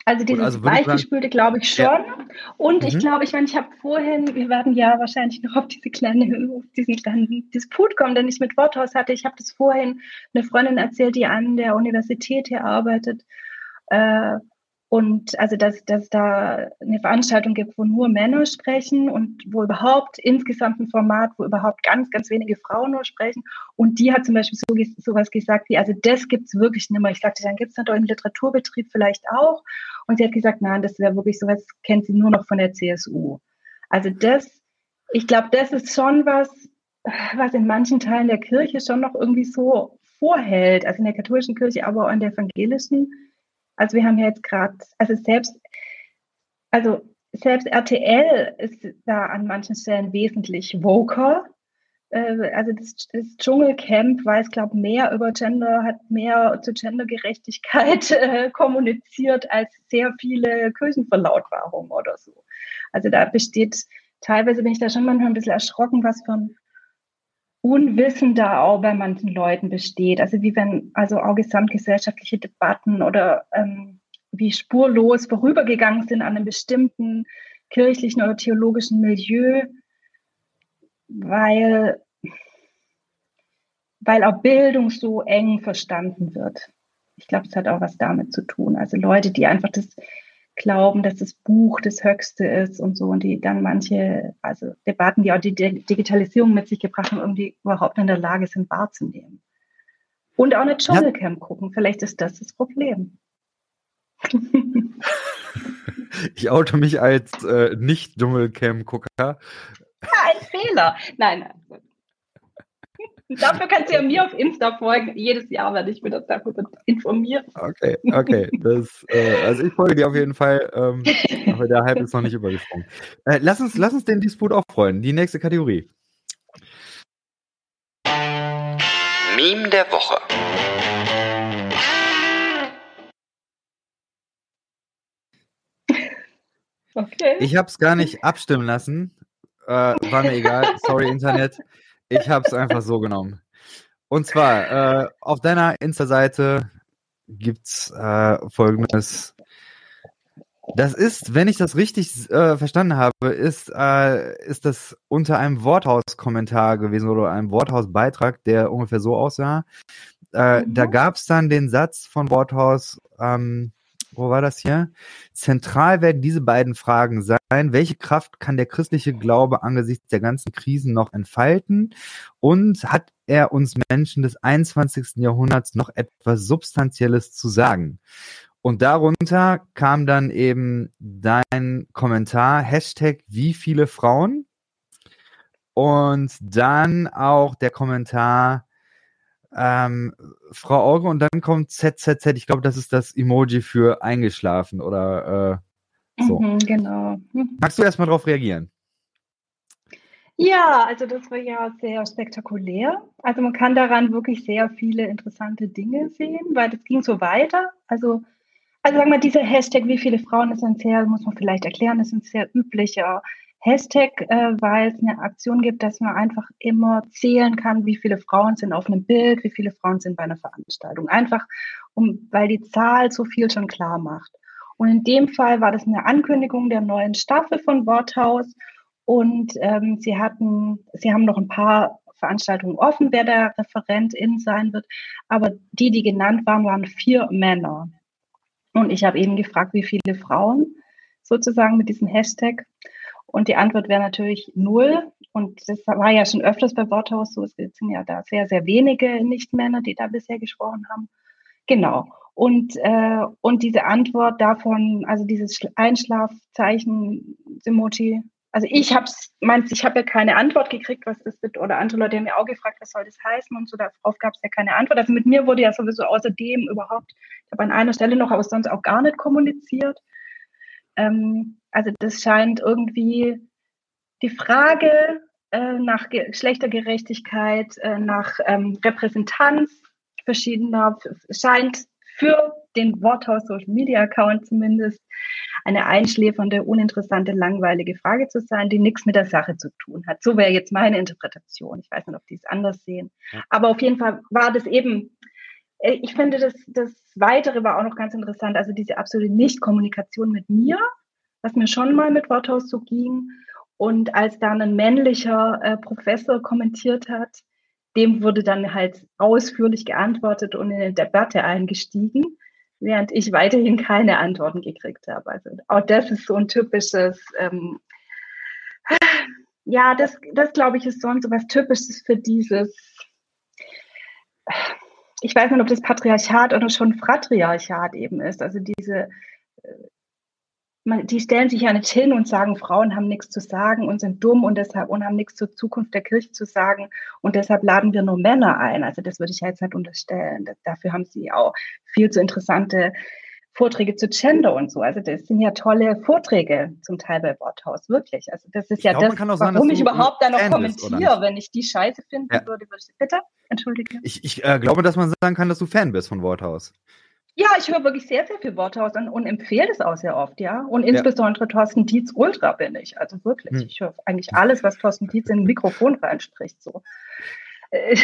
Also dieses also Weichgespülte glaube ich schon. Ja. Und mhm. ich glaube, ich meine, ich habe vorhin, wir werden ja wahrscheinlich noch auf diese kleine, auf diesen kleinen Disput kommen, den ich mit Worthaus hatte. Ich habe das vorhin eine Freundin erzählt, die an der Universität hier arbeitet. Äh, und also, dass, dass da eine Veranstaltung gibt, wo nur Männer sprechen und wo überhaupt insgesamt ein Format, wo überhaupt ganz, ganz wenige Frauen nur sprechen. Und die hat zum Beispiel so, sowas gesagt wie, also das gibt's wirklich nicht mehr. Ich sagte, dann gibt's es natürlich im Literaturbetrieb vielleicht auch. Und sie hat gesagt, nein, das wäre wirklich sowas, kennt sie nur noch von der CSU. Also das, ich glaube, das ist schon was, was in manchen Teilen der Kirche schon noch irgendwie so vorhält, also in der katholischen Kirche, aber auch in der evangelischen also wir haben ja jetzt gerade, also selbst, also selbst RTL ist da an manchen Stellen wesentlich voker. Äh, also das, das Dschungelcamp weiß, glaube ich, mehr über Gender, hat mehr zur Gendergerechtigkeit äh, kommuniziert als sehr viele Kirchenverlautbarungen oder so. Also da besteht, teilweise bin ich da schon manchmal ein bisschen erschrocken, was für ein Unwissen da auch bei manchen Leuten besteht. Also wie wenn, also auch gesamtgesellschaftliche Debatten oder ähm, wie spurlos vorübergegangen sind an einem bestimmten kirchlichen oder theologischen Milieu, weil, weil auch Bildung so eng verstanden wird. Ich glaube, es hat auch was damit zu tun. Also Leute, die einfach das glauben, dass das Buch das Höchste ist und so und die dann manche, also Debatten, die auch die Digitalisierung mit sich gebracht haben, irgendwie überhaupt in der Lage sind wahrzunehmen. Und auch eine Dschungelcamp ja. gucken, vielleicht ist das das Problem. ich oute mich als äh, Nicht-Dschungelcamp-Gucker. ein Fehler. Nein, nein. Dafür kannst du ja mir auf Insta folgen. Jedes Jahr werde ich mir das darüber informieren. Okay, okay. Das, äh, also ich folge dir auf jeden Fall, ähm, aber der Hype ist noch nicht übergesprungen. Äh, lass, uns, lass uns den Disput aufrollen. Die nächste Kategorie. Meme der Woche. Okay. Ich habe es gar nicht abstimmen lassen. Äh, war mir egal. Sorry, Internet. Ich habe es einfach so genommen. Und zwar, äh, auf deiner Insta-Seite gibt's äh, folgendes. Das ist, wenn ich das richtig äh, verstanden habe, ist, äh, ist das unter einem Worthaus-Kommentar gewesen oder einem Worthaus-Beitrag, der ungefähr so aussah. Äh, mhm. Da gab es dann den Satz von Worthaus, ähm, wo war das hier? Zentral werden diese beiden Fragen sein. Welche Kraft kann der christliche Glaube angesichts der ganzen Krisen noch entfalten? Und hat er uns Menschen des 21. Jahrhunderts noch etwas Substanzielles zu sagen? Und darunter kam dann eben dein Kommentar, Hashtag wie viele Frauen? Und dann auch der Kommentar, ähm, Frau Auge und dann kommt ZZZ. Ich glaube, das ist das Emoji für eingeschlafen oder äh, so. Mhm, genau. Mhm. Magst du erstmal darauf reagieren? Ja, also das war ja sehr spektakulär. Also man kann daran wirklich sehr viele interessante Dinge sehen, weil das ging so weiter. Also, also sagen wir, dieser Hashtag, wie viele Frauen ist ein sehr, muss man vielleicht erklären, ist ein sehr üblicher Hashtag, äh, weil es eine Aktion gibt, dass man einfach immer zählen kann, wie viele Frauen sind auf einem Bild, wie viele Frauen sind bei einer Veranstaltung. Einfach, um, weil die Zahl so viel schon klar macht. Und in dem Fall war das eine Ankündigung der neuen Staffel von Worthaus. Und ähm, sie hatten, sie haben noch ein paar Veranstaltungen offen, wer der Referentin sein wird. Aber die, die genannt waren, waren vier Männer. Und ich habe eben gefragt, wie viele Frauen sozusagen mit diesem Hashtag. Und die Antwort wäre natürlich null. Und das war ja schon öfters bei Worthaus so. Es sind ja da sehr, sehr wenige Nicht-Männer, die da bisher gesprochen haben. Genau. Und, äh, und diese Antwort davon, also dieses Einschlafzeichen, Emoji, also ich habe meinst, ich habe ja keine Antwort gekriegt, was das wird, oder andere Leute haben mir auch gefragt, was soll das heißen und so, darauf gab es ja keine Antwort. Also mit mir wurde ja sowieso außerdem überhaupt, ich habe an einer Stelle noch, aber sonst auch gar nicht kommuniziert. Ähm, also das scheint irgendwie die Frage äh, nach Geschlechtergerechtigkeit, äh, nach ähm, Repräsentanz verschiedener, scheint für den Worthaus Social Media Account zumindest eine einschläfernde, uninteressante, langweilige Frage zu sein, die nichts mit der Sache zu tun hat. So wäre jetzt meine Interpretation. Ich weiß nicht, ob die es anders sehen. Aber auf jeden Fall war das eben, ich finde, das, das Weitere war auch noch ganz interessant, also diese absolute Nicht-Kommunikation mit mir, was mir schon mal mit Worthaus so ging. Und als dann ein männlicher äh, Professor kommentiert hat, dem wurde dann halt ausführlich geantwortet und in eine Debatte eingestiegen während ich weiterhin keine Antworten gekriegt habe. Also auch das ist so ein typisches, ähm, ja, das, das glaube ich ist so was Typisches für dieses, ich weiß nicht, ob das Patriarchat oder schon Fratriarchat eben ist. Also diese man, die stellen sich ja nicht hin und sagen, Frauen haben nichts zu sagen und sind dumm und deshalb und haben nichts zur Zukunft der Kirche zu sagen und deshalb laden wir nur Männer ein. Also das würde ich ja jetzt nicht unterstellen. Dafür haben sie auch viel zu interessante Vorträge zu Gender und so. Also das sind ja tolle Vorträge zum Teil bei Worthaus, wirklich. Also das ist ich ja glaub, das, warum sagen, ich überhaupt da noch kommentiere. Wenn ich die Scheiße finden ja. würde, würde ich, bitte, entschuldige. Ich, ich äh, glaube, dass man sagen kann, dass du Fan bist von Worthaus. Ja, ich höre wirklich sehr, sehr viel Worthaus und, und empfehle es auch sehr oft, ja. Und insbesondere ja. Thorsten Dietz Ultra bin ich. Also wirklich. Hm. Ich höre eigentlich alles, was Thorsten Dietz in ein Mikrofon reinspricht. So.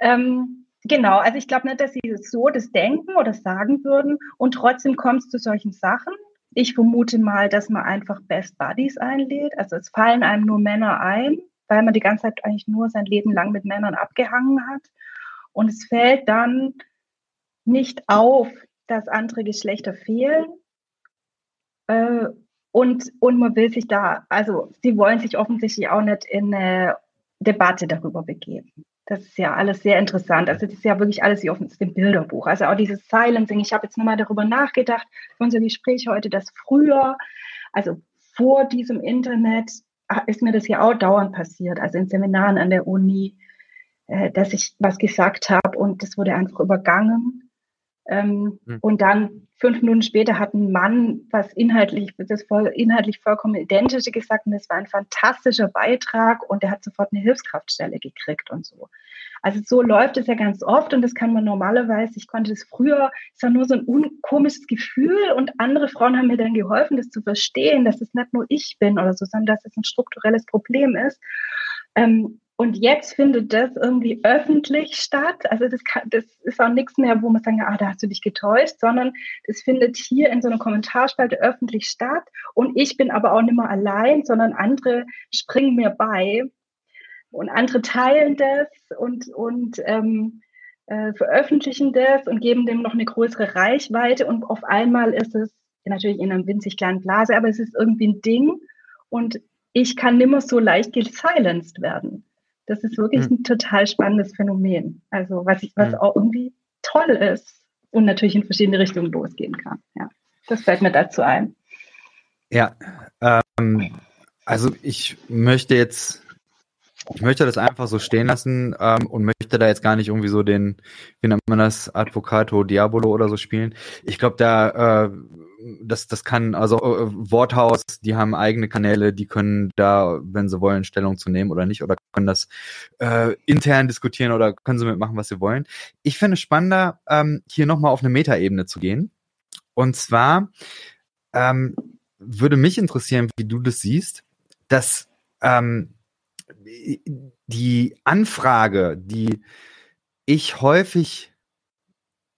ähm, genau, also ich glaube nicht, dass sie so das denken oder sagen würden und trotzdem kommt es zu solchen Sachen. Ich vermute mal, dass man einfach Best Buddies einlädt. Also es fallen einem nur Männer ein, weil man die ganze Zeit eigentlich nur sein Leben lang mit Männern abgehangen hat. Und es fällt dann nicht auf, dass andere Geschlechter fehlen. Äh, und, und man will sich da, also sie wollen sich offensichtlich auch nicht in eine Debatte darüber begeben. Das ist ja alles sehr interessant. Also das ist ja wirklich alles wie auf dem Bilderbuch. Also auch dieses Silencing. Ich habe jetzt nochmal darüber nachgedacht, für unser Gespräch heute, dass früher, also vor diesem Internet, ah, ist mir das ja auch dauernd passiert. Also in Seminaren an der Uni, äh, dass ich was gesagt habe und das wurde einfach übergangen. Ähm, mhm. Und dann fünf Minuten später hat ein Mann was inhaltlich, das voll, inhaltlich vollkommen identische gesagt und das war ein fantastischer Beitrag und er hat sofort eine Hilfskraftstelle gekriegt und so. Also so läuft es ja ganz oft und das kann man normalerweise, ich konnte das früher, es war nur so ein komisches Gefühl und andere Frauen haben mir dann geholfen, das zu verstehen, dass es nicht nur ich bin oder so, sondern dass es ein strukturelles Problem ist. Ähm, und jetzt findet das irgendwie öffentlich statt. Also das, kann, das ist auch nichts mehr, wo man sagen, ah, da hast du dich getäuscht, sondern das findet hier in so einer Kommentarspalte öffentlich statt. Und ich bin aber auch nicht mehr allein, sondern andere springen mir bei und andere teilen das und, und ähm, äh, veröffentlichen das und geben dem noch eine größere Reichweite. Und auf einmal ist es natürlich in einer winzig kleinen Blase, aber es ist irgendwie ein Ding. Und ich kann nimmer so leicht gesilenced werden. Das ist wirklich mhm. ein total spannendes Phänomen. Also was, ich, was mhm. auch irgendwie toll ist und natürlich in verschiedene Richtungen losgehen kann. Ja, das fällt mir dazu ein. Ja, ähm, also ich möchte jetzt, ich möchte das einfach so stehen lassen ähm, und möchte da jetzt gar nicht irgendwie so den, wie nennt man das, Advocato Diabolo oder so spielen. Ich glaube, da äh, das, das kann, also äh, Worthaus, die haben eigene Kanäle, die können da, wenn sie wollen, Stellung zu nehmen oder nicht, oder können das äh, intern diskutieren oder können sie mitmachen, was sie wollen. Ich finde es spannender, ähm, hier nochmal auf eine Metaebene zu gehen. Und zwar, ähm, würde mich interessieren, wie du das siehst, dass ähm, die Anfrage, die ich häufig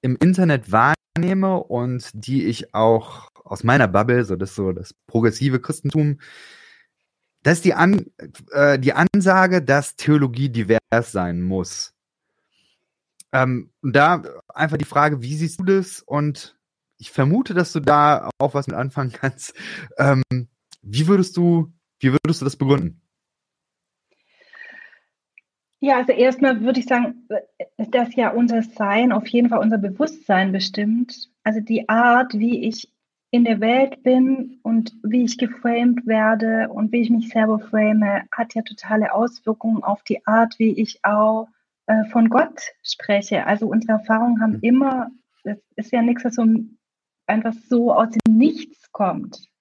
im Internet wahrnehme und die ich auch aus meiner Bubble, so das so das progressive Christentum, das ist die, An, äh, die Ansage, dass Theologie divers sein muss. Ähm, und da einfach die Frage, wie siehst du das? Und ich vermute, dass du da auch was mit anfangen kannst. Ähm, wie würdest du, wie würdest du das begründen? Ja, also erstmal würde ich sagen, dass ja unser Sein auf jeden Fall unser Bewusstsein bestimmt. Also die Art, wie ich in der Welt bin und wie ich geframed werde und wie ich mich selber frame, hat ja totale Auswirkungen auf die Art, wie ich auch äh, von Gott spreche. Also unsere Erfahrungen haben mhm. immer, es ist ja nichts, was so einfach so aus dem Nichts kommt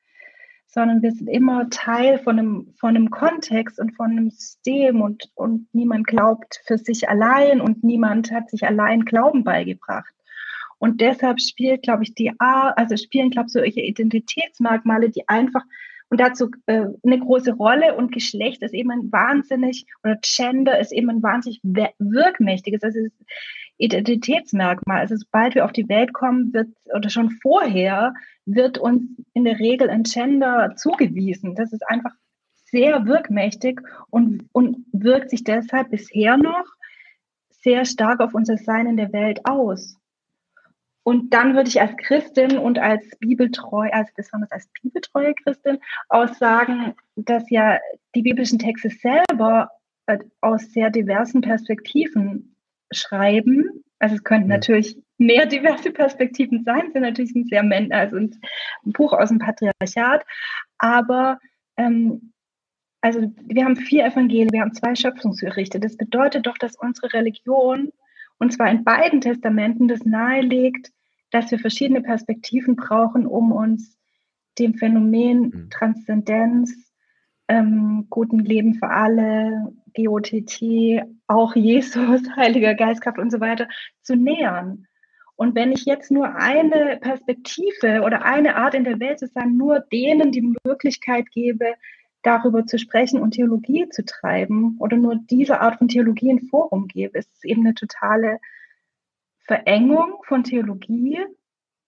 sondern wir sind immer Teil von einem, von einem Kontext und von einem System und, und niemand glaubt für sich allein und niemand hat sich allein Glauben beigebracht. Und deshalb spielt, glaube ich, die A, also spielen, glaube ich, solche Identitätsmerkmale, die einfach und dazu äh, eine große Rolle und Geschlecht ist eben ein wahnsinnig, oder Gender ist eben ein wahnsinnig wirkmächtiges, also Identitätsmerkmal. Also sobald wir auf die Welt kommen, wird, oder schon vorher, wird uns in der Regel ein Gender zugewiesen. Das ist einfach sehr wirkmächtig und, und wirkt sich deshalb bisher noch sehr stark auf unser Sein in der Welt aus. Und dann würde ich als Christin und als bibeltreu, also besonders als bibeltreue Christin, auch sagen, dass ja die biblischen Texte selber äh, aus sehr diversen Perspektiven schreiben. Also es könnten ja. natürlich mehr diverse Perspektiven sein, es sind natürlich ein sehr also ein Buch aus dem Patriarchat, aber ähm, also wir haben vier Evangelien, wir haben zwei Schöpfungsgerichte. Das bedeutet doch, dass unsere Religion, und zwar in beiden Testamenten, das nahelegt, dass wir verschiedene Perspektiven brauchen, um uns dem Phänomen mhm. Transzendenz, ähm, guten Leben für alle, GOTT, auch Jesus, Heiliger Geistkraft und so weiter zu nähern. Und wenn ich jetzt nur eine Perspektive oder eine Art in der Welt zu sein, nur denen die Möglichkeit gebe, darüber zu sprechen und Theologie zu treiben oder nur diese Art von Theologie ein Forum gebe, ist es eben eine totale Verengung von Theologie.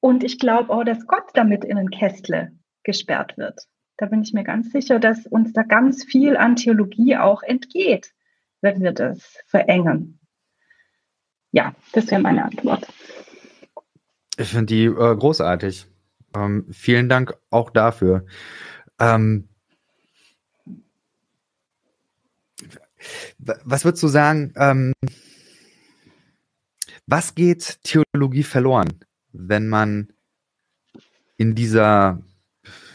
Und ich glaube auch, dass Gott damit in ein Kästle gesperrt wird. Da bin ich mir ganz sicher, dass uns da ganz viel an Theologie auch entgeht, wenn wir das verengen. Ja, das wäre meine Antwort. Ich finde die äh, großartig. Ähm, vielen Dank auch dafür. Ähm, was würdest du sagen, ähm, was geht Theologie verloren, wenn man in dieser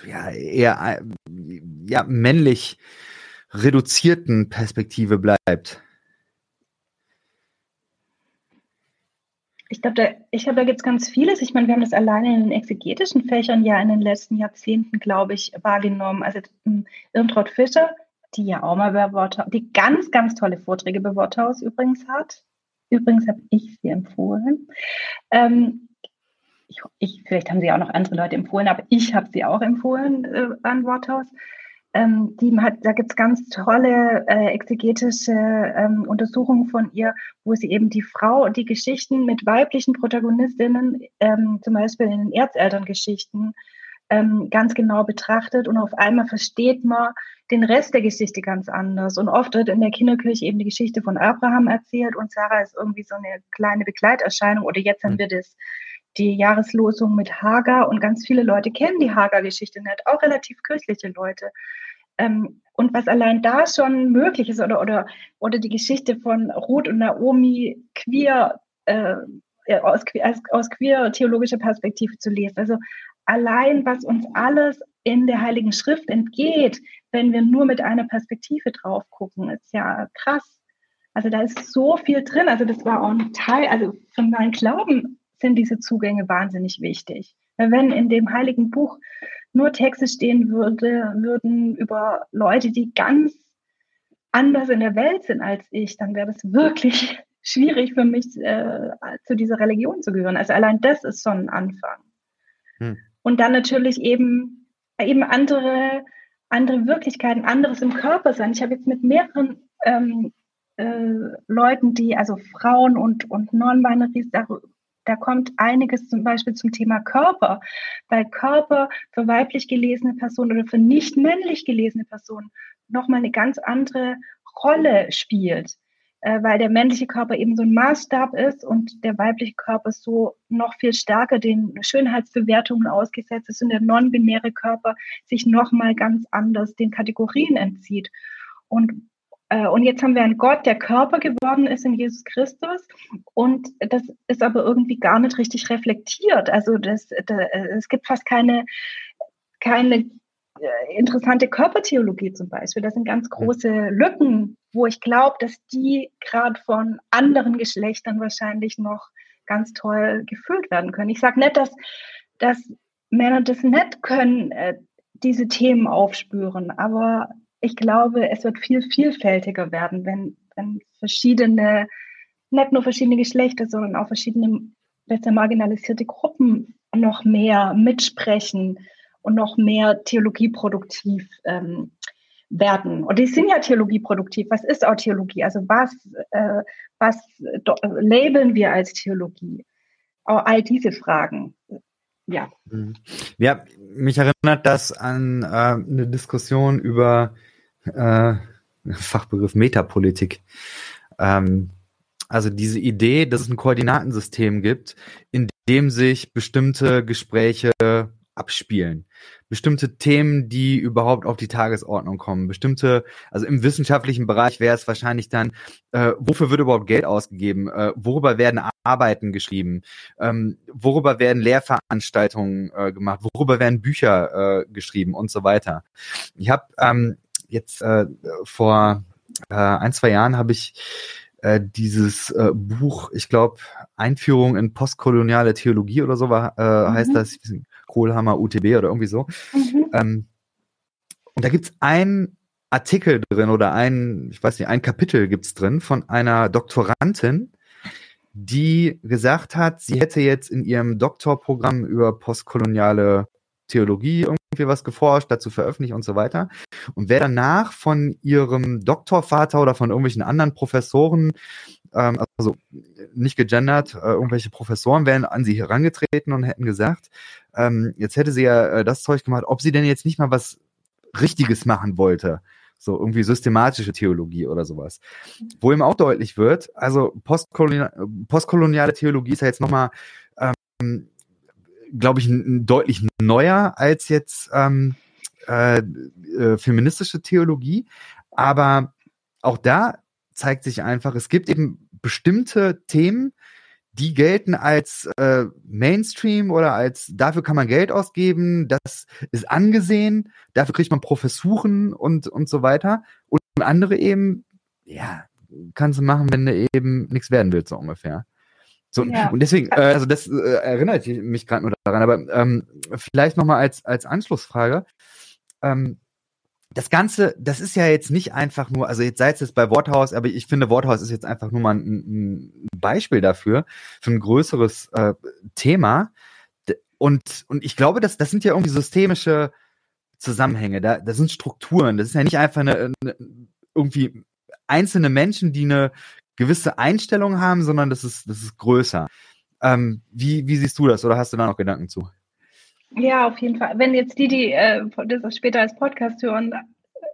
ja, eher ja, männlich reduzierten Perspektive bleibt? Ich glaube, da, glaub, da gibt es ganz vieles. Ich meine, wir haben das alleine in den exegetischen Fächern ja in den letzten Jahrzehnten, glaube ich, wahrgenommen. Also ähm, Irmtraut Fischer, die ja auch mal bei Worthaus, die ganz, ganz tolle Vorträge bei Worthaus übrigens hat. Übrigens habe ich sie empfohlen. Ähm, ich, ich, vielleicht haben sie auch noch andere Leute empfohlen, aber ich habe sie auch empfohlen äh, an Worthaus. Ähm, die hat, da gibt es ganz tolle äh, exegetische ähm, Untersuchungen von ihr, wo sie eben die Frau und die Geschichten mit weiblichen Protagonistinnen, ähm, zum Beispiel in den Erzelterngeschichten, ähm, ganz genau betrachtet und auf einmal versteht man den Rest der Geschichte ganz anders. Und oft wird in der Kinderkirche eben die Geschichte von Abraham erzählt und Sarah ist irgendwie so eine kleine Begleiterscheinung oder jetzt haben mhm. wir das die Jahreslosung mit Hagar und ganz viele Leute kennen die Hagar-Geschichte nicht, auch relativ kirchliche Leute. Ähm, und was allein da schon möglich ist oder, oder, oder die Geschichte von Ruth und Naomi queer, äh, aus, aus, queer theologischer Perspektive zu lesen. Also allein, was uns alles in der Heiligen Schrift entgeht, wenn wir nur mit einer Perspektive drauf gucken, ist ja krass. Also da ist so viel drin. Also das war auch ein Teil, also von meinem Glauben sind diese Zugänge wahnsinnig wichtig. Wenn in dem Heiligen Buch nur Texte stehen würde, würden über Leute, die ganz anders in der Welt sind als ich, dann wäre das wirklich schwierig für mich, äh, zu dieser Religion zu gehören. Also allein das ist schon ein Anfang. Hm. Und dann natürlich eben eben andere, andere Wirklichkeiten, anderes im Körper sein. Ich habe jetzt mit mehreren ähm, äh, Leuten, die, also Frauen und, und Non-Binaries, da, kommt einiges zum Beispiel zum Thema Körper, weil Körper für weiblich gelesene Personen oder für nicht männlich gelesene Personen nochmal eine ganz andere Rolle spielt äh, weil der männliche Körper eben so ein Maßstab ist und der weibliche Körper so noch viel stärker den Schönheitsbewertungen ausgesetzt ist und der non-binäre Körper sich nochmal ganz anders den Kategorien entzieht. Und und jetzt haben wir einen Gott, der Körper geworden ist in Jesus Christus. Und das ist aber irgendwie gar nicht richtig reflektiert. Also das, das, es gibt fast keine, keine äh, interessante Körpertheologie zum Beispiel. Das sind ganz große Lücken, wo ich glaube, dass die gerade von anderen Geschlechtern wahrscheinlich noch ganz toll gefüllt werden können. Ich sage nicht, dass, dass Männer das nicht können, äh, diese Themen aufspüren, aber ich glaube, es wird viel vielfältiger werden, wenn, wenn verschiedene, nicht nur verschiedene Geschlechter, sondern auch verschiedene besser marginalisierte Gruppen noch mehr mitsprechen und noch mehr theologieproduktiv ähm, werden. Und die sind ja theologieproduktiv. Was ist auch Theologie? Also was, äh, was labeln wir als Theologie? Auch all diese Fragen. Ja. Mhm. Ja, mich erinnert das an äh, eine Diskussion über äh, Fachbegriff Metapolitik. Ähm, also diese Idee, dass es ein Koordinatensystem gibt, in dem sich bestimmte Gespräche abspielen. Bestimmte Themen, die überhaupt auf die Tagesordnung kommen. Bestimmte, also im wissenschaftlichen Bereich wäre es wahrscheinlich dann, äh, wofür wird überhaupt Geld ausgegeben? Äh, worüber werden Arbeiten geschrieben? Ähm, worüber werden Lehrveranstaltungen äh, gemacht? Worüber werden Bücher äh, geschrieben und so weiter? Ich habe ähm, jetzt äh, vor äh, ein, zwei Jahren habe ich äh, dieses äh, Buch, ich glaube, Einführung in postkoloniale Theologie oder so war, äh, mhm. heißt das, Kohlhammer UTB oder irgendwie so. Mhm. Ähm, und da gibt's ein Artikel drin oder ein, ich weiß nicht, ein Kapitel gibt's drin von einer Doktorandin, die gesagt hat, sie hätte jetzt in ihrem Doktorprogramm über postkoloniale Theologie irgendwie was geforscht, dazu veröffentlicht und so weiter. Und wer danach von ihrem Doktorvater oder von irgendwelchen anderen Professoren, ähm, also nicht gegendert, äh, irgendwelche Professoren wären an sie herangetreten und hätten gesagt, ähm, jetzt hätte sie ja äh, das Zeug gemacht, ob sie denn jetzt nicht mal was Richtiges machen wollte. So irgendwie systematische Theologie oder sowas. Wo ihm auch deutlich wird, also postkoloniale, postkoloniale Theologie ist ja jetzt nochmal ähm, glaube ich, deutlich neuer als jetzt ähm, äh, äh, feministische Theologie. Aber auch da zeigt sich einfach, es gibt eben bestimmte Themen, die gelten als äh, Mainstream oder als dafür kann man Geld ausgeben, das ist angesehen, dafür kriegt man Professuren und, und so weiter. Und andere eben, ja, kannst du machen, wenn du eben nichts werden willst, so ungefähr. So, ja. Und deswegen, äh, also das äh, erinnert mich gerade nur daran, aber ähm, vielleicht nochmal als, als Anschlussfrage. Ähm, das Ganze, das ist ja jetzt nicht einfach nur, also jetzt sei es jetzt bei Worthaus, aber ich finde, Worthaus ist jetzt einfach nur mal ein, ein Beispiel dafür, für ein größeres äh, Thema. Und, und ich glaube, das, das sind ja irgendwie systemische Zusammenhänge, da, das sind Strukturen, das ist ja nicht einfach eine, eine irgendwie einzelne Menschen, die eine gewisse Einstellungen haben, sondern das ist, das ist größer. Ähm, wie, wie siehst du das oder hast du da noch Gedanken zu? Ja, auf jeden Fall. Wenn jetzt die, die äh, das später als Podcast hören,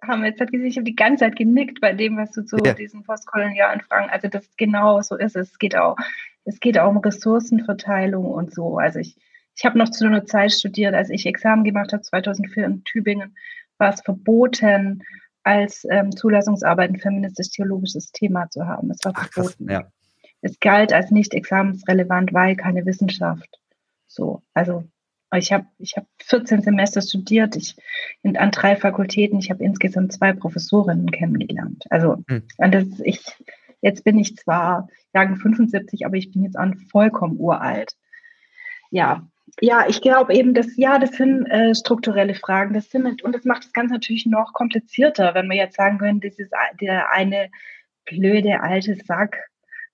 haben jetzt hat ich habe die ganze Zeit genickt bei dem, was du zu ja. diesen postkolonialen Fragen. Also das genau so ist es. Es geht auch, es geht auch um Ressourcenverteilung und so. Also ich, ich habe noch zu einer Zeit studiert, als ich Examen gemacht habe, 2004 in Tübingen, war es verboten, als ähm, Zulassungsarbeit ein feministisch-theologisches Thema zu haben. Es war Ach, verboten. Krass, ja. Es galt als nicht examensrelevant, weil keine Wissenschaft. So, also ich habe ich hab 14 Semester studiert, ich in, an drei Fakultäten, ich habe insgesamt zwei Professorinnen kennengelernt. Also hm. das, ich, jetzt bin ich zwar Jahrgang 75, aber ich bin jetzt an vollkommen uralt. Ja, ja, ich glaube eben, dass ja, das sind äh, strukturelle Fragen. Das sind und das macht das Ganze natürlich noch komplizierter, wenn wir jetzt sagen können, das ist der eine blöde alte Sack,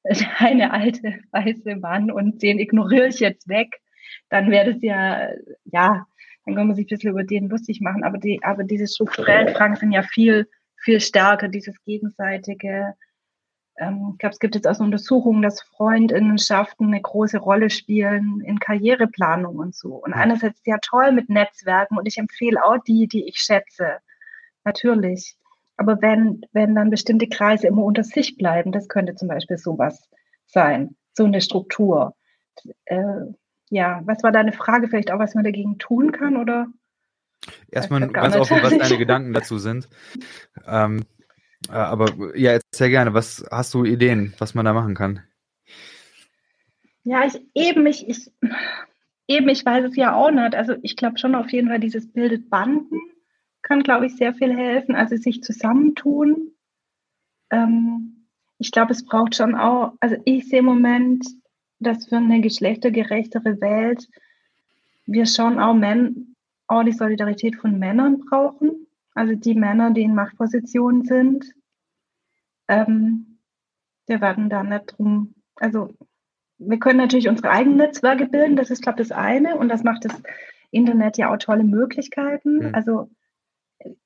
eine alte weiße Mann und den ignoriere ich jetzt weg, dann wäre das ja, ja, dann kann man sich ein bisschen über den lustig machen. Aber die, aber diese strukturellen Fragen sind ja viel, viel stärker, dieses gegenseitige. Ähm, ich glaube, es gibt jetzt auch so Untersuchungen, dass Freundinnenschaften eine große Rolle spielen in Karriereplanung und so. Und einerseits ist ja toll mit Netzwerken und ich empfehle auch die, die ich schätze. Natürlich. Aber wenn, wenn dann bestimmte Kreise immer unter sich bleiben, das könnte zum Beispiel sowas sein, so eine Struktur. Äh, ja, was war deine Frage? Vielleicht auch, was man dagegen tun kann, oder? Erstmal ganz offen, was deine Gedanken dazu sind. Ähm, äh, aber ja, sehr gerne. Was hast du Ideen, was man da machen kann? Ja, ich eben, ich, ich, eben, ich weiß es ja auch nicht. Also ich glaube schon auf jeden Fall, dieses bildet Banden kann, glaube ich, sehr viel helfen. Also sich zusammentun. Ähm, ich glaube, es braucht schon auch, also ich sehe im Moment, dass für eine geschlechtergerechtere Welt wir schon auch, Men, auch die Solidarität von Männern brauchen. Also die Männer, die in Machtpositionen sind, ähm, wir werden da nicht drum, also wir können natürlich unsere eigenen Netzwerke bilden, das ist, glaube ich, das eine und das macht das Internet ja auch tolle Möglichkeiten. Mhm. Also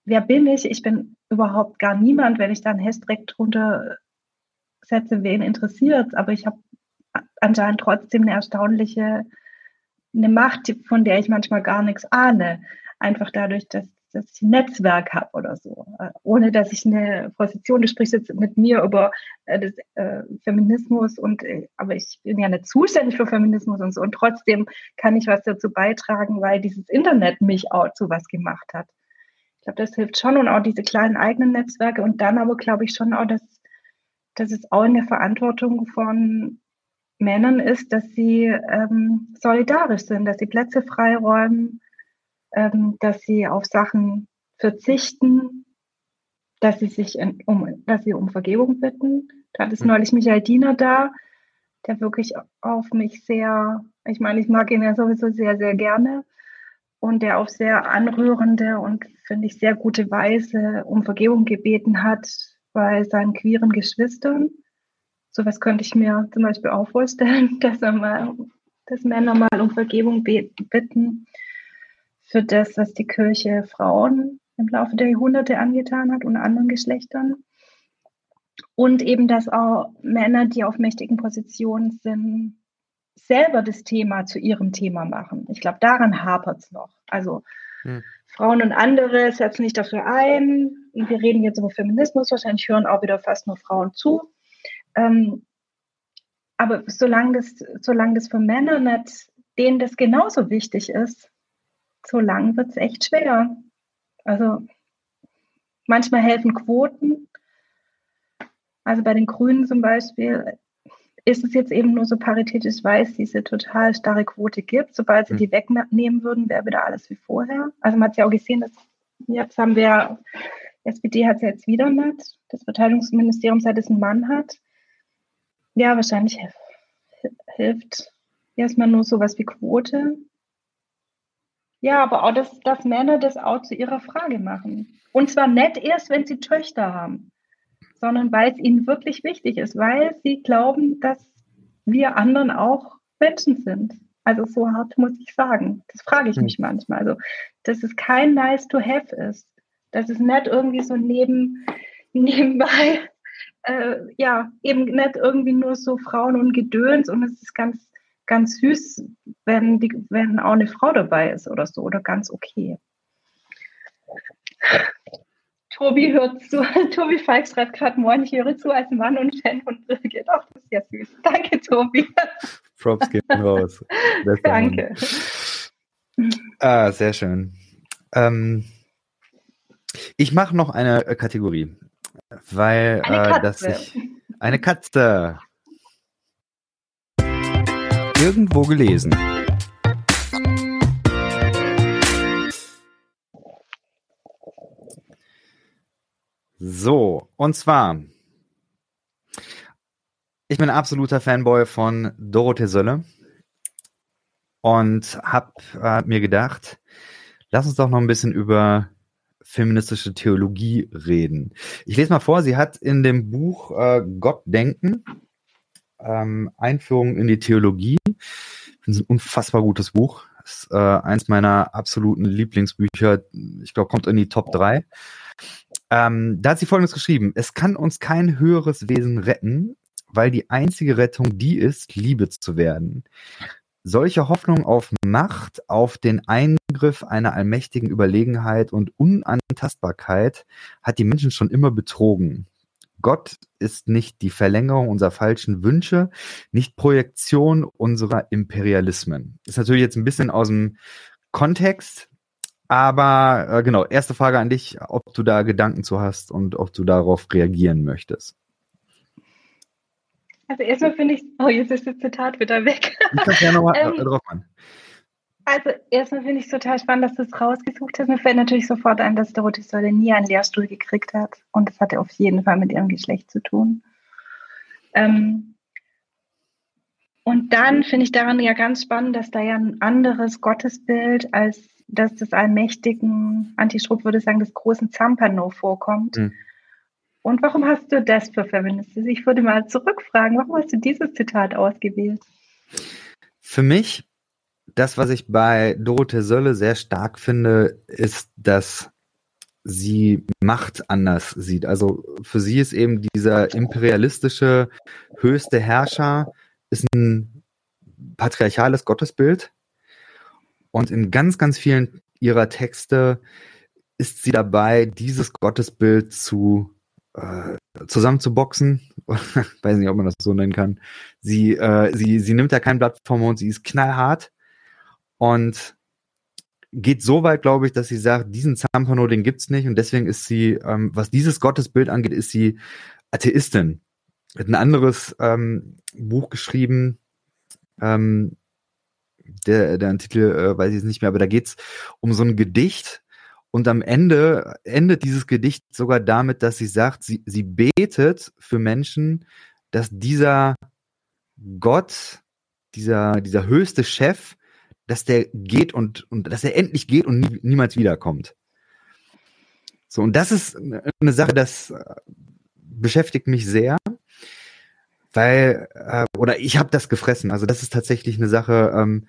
wer bin ich? Ich bin überhaupt gar niemand, wenn ich da einen Hashtag drunter setze, wen interessiert Aber ich habe anscheinend trotzdem eine erstaunliche eine Macht, von der ich manchmal gar nichts ahne. Einfach dadurch, dass, dass ich ein Netzwerk habe oder so. Äh, ohne dass ich eine Position, du sprichst jetzt mit mir über äh, das, äh, Feminismus und aber ich bin ja nicht zuständig für Feminismus und so. Und trotzdem kann ich was dazu beitragen, weil dieses Internet mich auch zu was gemacht hat. Ich glaube, das hilft schon und auch diese kleinen eigenen Netzwerke. Und dann aber glaube ich schon auch, dass, dass es auch in der Verantwortung von Männern ist, dass sie ähm, solidarisch sind, dass sie Plätze freiräumen, ähm, dass sie auf Sachen verzichten, dass sie sich in, um, dass sie um Vergebung bitten. Da hat es mhm. neulich Michael Diener da, der wirklich auf mich sehr, ich meine, ich mag ihn ja sowieso sehr, sehr gerne und der auf sehr anrührende und finde ich sehr gute Weise um Vergebung gebeten hat bei seinen queeren Geschwistern. So was könnte ich mir zum Beispiel auch vorstellen, dass er mal, dass Männer mal um Vergebung bitten für das, was die Kirche Frauen im Laufe der Jahrhunderte angetan hat und anderen Geschlechtern. Und eben, dass auch Männer, die auf mächtigen Positionen sind, selber das Thema zu ihrem Thema machen. Ich glaube, daran hapert es noch. Also hm. Frauen und andere setzen sich dafür ein. Wir reden jetzt über Feminismus, wahrscheinlich hören auch wieder fast nur Frauen zu. Ähm, aber solange das, solange das für Männer nicht, denen das genauso wichtig ist, solange wird es echt schwer. Also manchmal helfen Quoten. Also bei den Grünen zum Beispiel ist es jetzt eben nur so paritätisch, weil es diese total starre Quote gibt. Sobald sie mhm. die wegnehmen würden, wäre wieder alles wie vorher. Also man hat ja auch gesehen, dass jetzt haben wir, SPD hat es jetzt wieder nicht, das Verteidigungsministerium, seit es einen Mann hat. Ja, wahrscheinlich hilft erstmal nur sowas wie Quote. Ja, aber auch, dass, dass Männer das auch zu ihrer Frage machen. Und zwar nicht erst, wenn sie Töchter haben sondern weil es ihnen wirklich wichtig ist, weil sie glauben, dass wir anderen auch Menschen sind. Also so hart muss ich sagen. Das frage ich hm. mich manchmal. Also, dass es kein nice to have ist. Dass es nicht irgendwie so neben, nebenbei, äh, ja, eben nicht irgendwie nur so Frauen und Gedöns und es ist ganz, ganz süß, wenn, die, wenn auch eine Frau dabei ist oder so oder ganz okay. Tobi hört zu. Tobi Falk schreibt gerade Moin, ich höre zu als Mann und Fan von Birgit. Auch das ist ja süß. Danke, Tobi. Props gehen raus. Danke. Ah, sehr schön. Ähm, ich mache noch eine Kategorie, weil eine äh, dass ich eine Katze irgendwo gelesen. So, und zwar, ich bin absoluter Fanboy von Dorothee Sölle und habe äh, mir gedacht, lass uns doch noch ein bisschen über feministische Theologie reden. Ich lese mal vor, sie hat in dem Buch äh, Gott denken, ähm, Einführung in die Theologie, das ist ein unfassbar gutes Buch, Ist äh, eins meiner absoluten Lieblingsbücher. Ich glaube, kommt in die Top 3. Ähm, da hat sie folgendes geschrieben: Es kann uns kein höheres Wesen retten, weil die einzige Rettung die ist, Liebe zu werden. Solche Hoffnung auf Macht, auf den Eingriff einer allmächtigen Überlegenheit und Unantastbarkeit hat die Menschen schon immer betrogen. Gott ist nicht die Verlängerung unserer falschen Wünsche, nicht Projektion unserer Imperialismen. Ist natürlich jetzt ein bisschen aus dem Kontext, aber äh, genau, erste Frage an dich, ob du da Gedanken zu hast und ob du darauf reagieren möchtest. Also erstmal finde ich, oh, jetzt ist das Zitat wieder weg. Ich kann ja nochmal ähm, drauf an. Also erstmal finde ich es total spannend, dass du es rausgesucht hast. Mir fällt natürlich sofort ein, dass Dorothee Sölle nie einen Lehrstuhl gekriegt hat. Und das hatte auf jeden Fall mit ihrem Geschlecht zu tun. Ähm, und dann finde ich daran ja ganz spannend, dass da ja ein anderes Gottesbild als das des allmächtigen, Antistrupp würde sagen, des großen Zampano vorkommt. Mhm. Und warum hast du das für Feministisch? Ich würde mal zurückfragen, warum hast du dieses Zitat ausgewählt? Für mich das, was ich bei Dorothee Sölle sehr stark finde, ist, dass sie Macht anders sieht. Also für sie ist eben dieser imperialistische höchste Herrscher ist ein patriarchales Gottesbild. Und in ganz, ganz vielen ihrer Texte ist sie dabei, dieses Gottesbild zu äh, zusammenzuboxen. Weiß nicht, ob man das so nennen kann. Sie, äh, sie, sie nimmt ja kein Blatt vom Mund, sie ist knallhart und geht so weit, glaube ich, dass sie sagt, diesen Zampano, den gibt's nicht und deswegen ist sie, ähm, was dieses Gottesbild angeht, ist sie Atheistin. Hat ein anderes ähm, Buch geschrieben, ähm, der, der Titel äh, weiß ich jetzt nicht mehr, aber da geht's um so ein Gedicht und am Ende endet dieses Gedicht sogar damit, dass sie sagt, sie, sie betet für Menschen, dass dieser Gott, dieser, dieser höchste Chef, dass der geht und, und dass er endlich geht und nie, niemals wiederkommt. So, und das ist eine Sache, das äh, beschäftigt mich sehr, weil, äh, oder ich habe das gefressen. Also das ist tatsächlich eine Sache, ähm,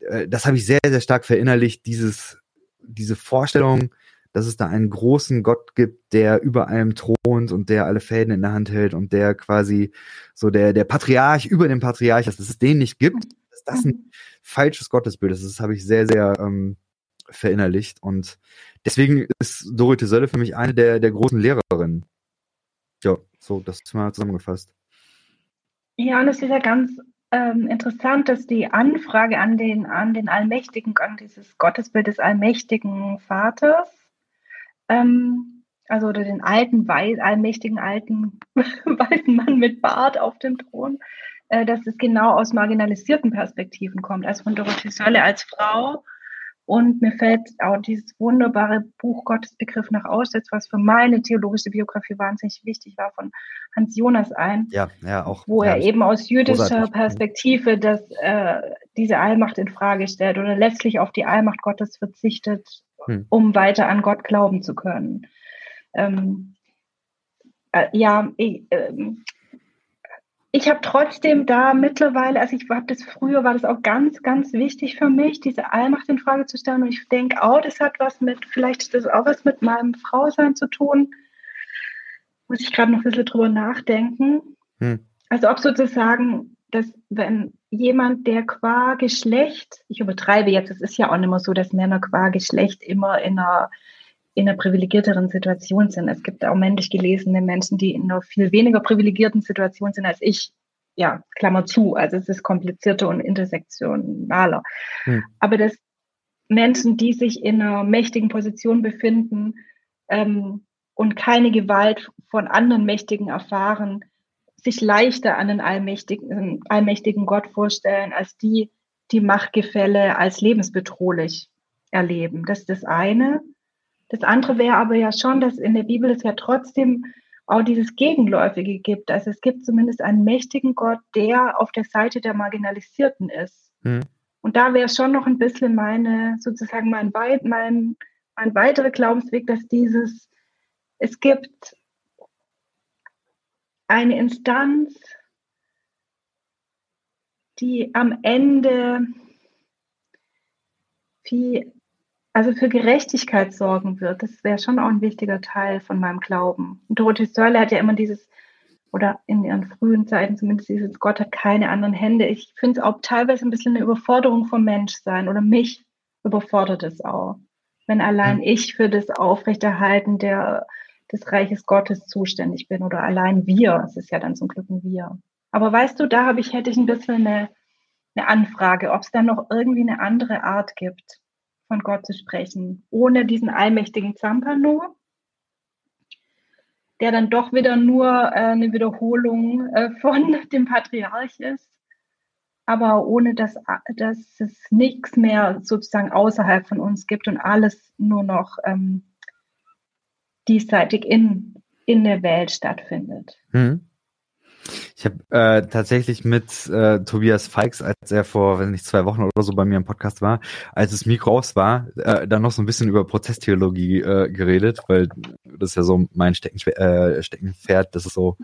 äh, das habe ich sehr, sehr stark verinnerlicht, dieses, diese Vorstellung, dass es da einen großen Gott gibt, der über allem thront und der alle Fäden in der Hand hält und der quasi so der, der Patriarch über dem Patriarch ist, dass es den nicht gibt, dass das ein falsches Gottesbild ist. Das habe ich sehr, sehr ähm, verinnerlicht. Und deswegen ist Dorothee Sölle für mich eine der, der großen Lehrerinnen. Ja, so, das ist mal zusammengefasst. Ja, und es ist ja ganz ähm, interessant, dass die Anfrage an den, an den Allmächtigen, an dieses Gottesbild des allmächtigen Vaters, ähm, also oder den alten, allmächtigen alten weißen Mann mit Bart auf dem Thron, äh, dass es genau aus marginalisierten Perspektiven kommt, also von Dorothee Sölle als Frau. Und mir fällt auch dieses wunderbare Buch Gottesbegriff nach Auschwitz, was für meine theologische Biografie wahnsinnig wichtig war, von Hans Jonas ein. Ja, ja, auch. Wo ja, er eben aus jüdischer großartig. Perspektive das, äh, diese Allmacht in Frage stellt oder letztlich auf die Allmacht Gottes verzichtet, hm. um weiter an Gott glauben zu können. Ähm, äh, ja, ich, ähm, ich habe trotzdem da mittlerweile, also ich habe das früher, war das auch ganz, ganz wichtig für mich, diese Allmacht in Frage zu stellen. Und ich denke auch, das hat was mit, vielleicht das auch was mit meinem Frausein zu tun. Muss ich gerade noch ein bisschen drüber nachdenken. Hm. Also ob sozusagen, dass wenn jemand, der qua Geschlecht, ich übertreibe jetzt, es ist ja auch nicht mehr so, dass Männer qua Geschlecht immer in einer in einer privilegierteren Situation sind. Es gibt auch männlich gelesene Menschen, die in einer viel weniger privilegierten Situation sind als ich. Ja, Klammer zu. Also es ist komplizierter und intersektionaler. Hm. Aber dass Menschen, die sich in einer mächtigen Position befinden ähm, und keine Gewalt von anderen Mächtigen erfahren, sich leichter an einen allmächtigen, allmächtigen Gott vorstellen, als die, die Machtgefälle als lebensbedrohlich erleben. Das ist das eine. Das andere wäre aber ja schon, dass in der Bibel es ja trotzdem auch dieses Gegenläufige gibt. Also es gibt zumindest einen mächtigen Gott, der auf der Seite der Marginalisierten ist. Mhm. Und da wäre schon noch ein bisschen meine, sozusagen mein, mein, mein weiterer Glaubensweg, dass dieses, es gibt eine Instanz, die am Ende die also für Gerechtigkeit sorgen wird. Das wäre schon auch ein wichtiger Teil von meinem Glauben. Und Dorothee Sörle hat ja immer dieses, oder in ihren frühen Zeiten zumindest dieses, Gott hat keine anderen Hände. Ich finde es auch teilweise ein bisschen eine Überforderung vom Menschsein oder mich überfordert es auch. Wenn allein mhm. ich für das Aufrechterhalten der, des Reiches Gottes zuständig bin oder allein wir. Es ist ja dann zum Glück ein Wir. Aber weißt du, da habe ich, hätte ich ein bisschen eine, eine Anfrage, ob es da noch irgendwie eine andere Art gibt von Gott zu sprechen, ohne diesen allmächtigen Zampano, der dann doch wieder nur äh, eine Wiederholung äh, von dem Patriarch ist, aber ohne dass, dass es nichts mehr sozusagen außerhalb von uns gibt und alles nur noch ähm, diesseitig in, in der Welt stattfindet. Hm. Ich habe äh, tatsächlich mit äh, Tobias Feix, als er vor, wenn nicht zwei Wochen oder so bei mir im Podcast war, als das Mikro aus war, äh, dann noch so ein bisschen über Prozesstheologie äh, geredet, weil das ist ja so mein Stecken, äh, Steckenpferd, das ist so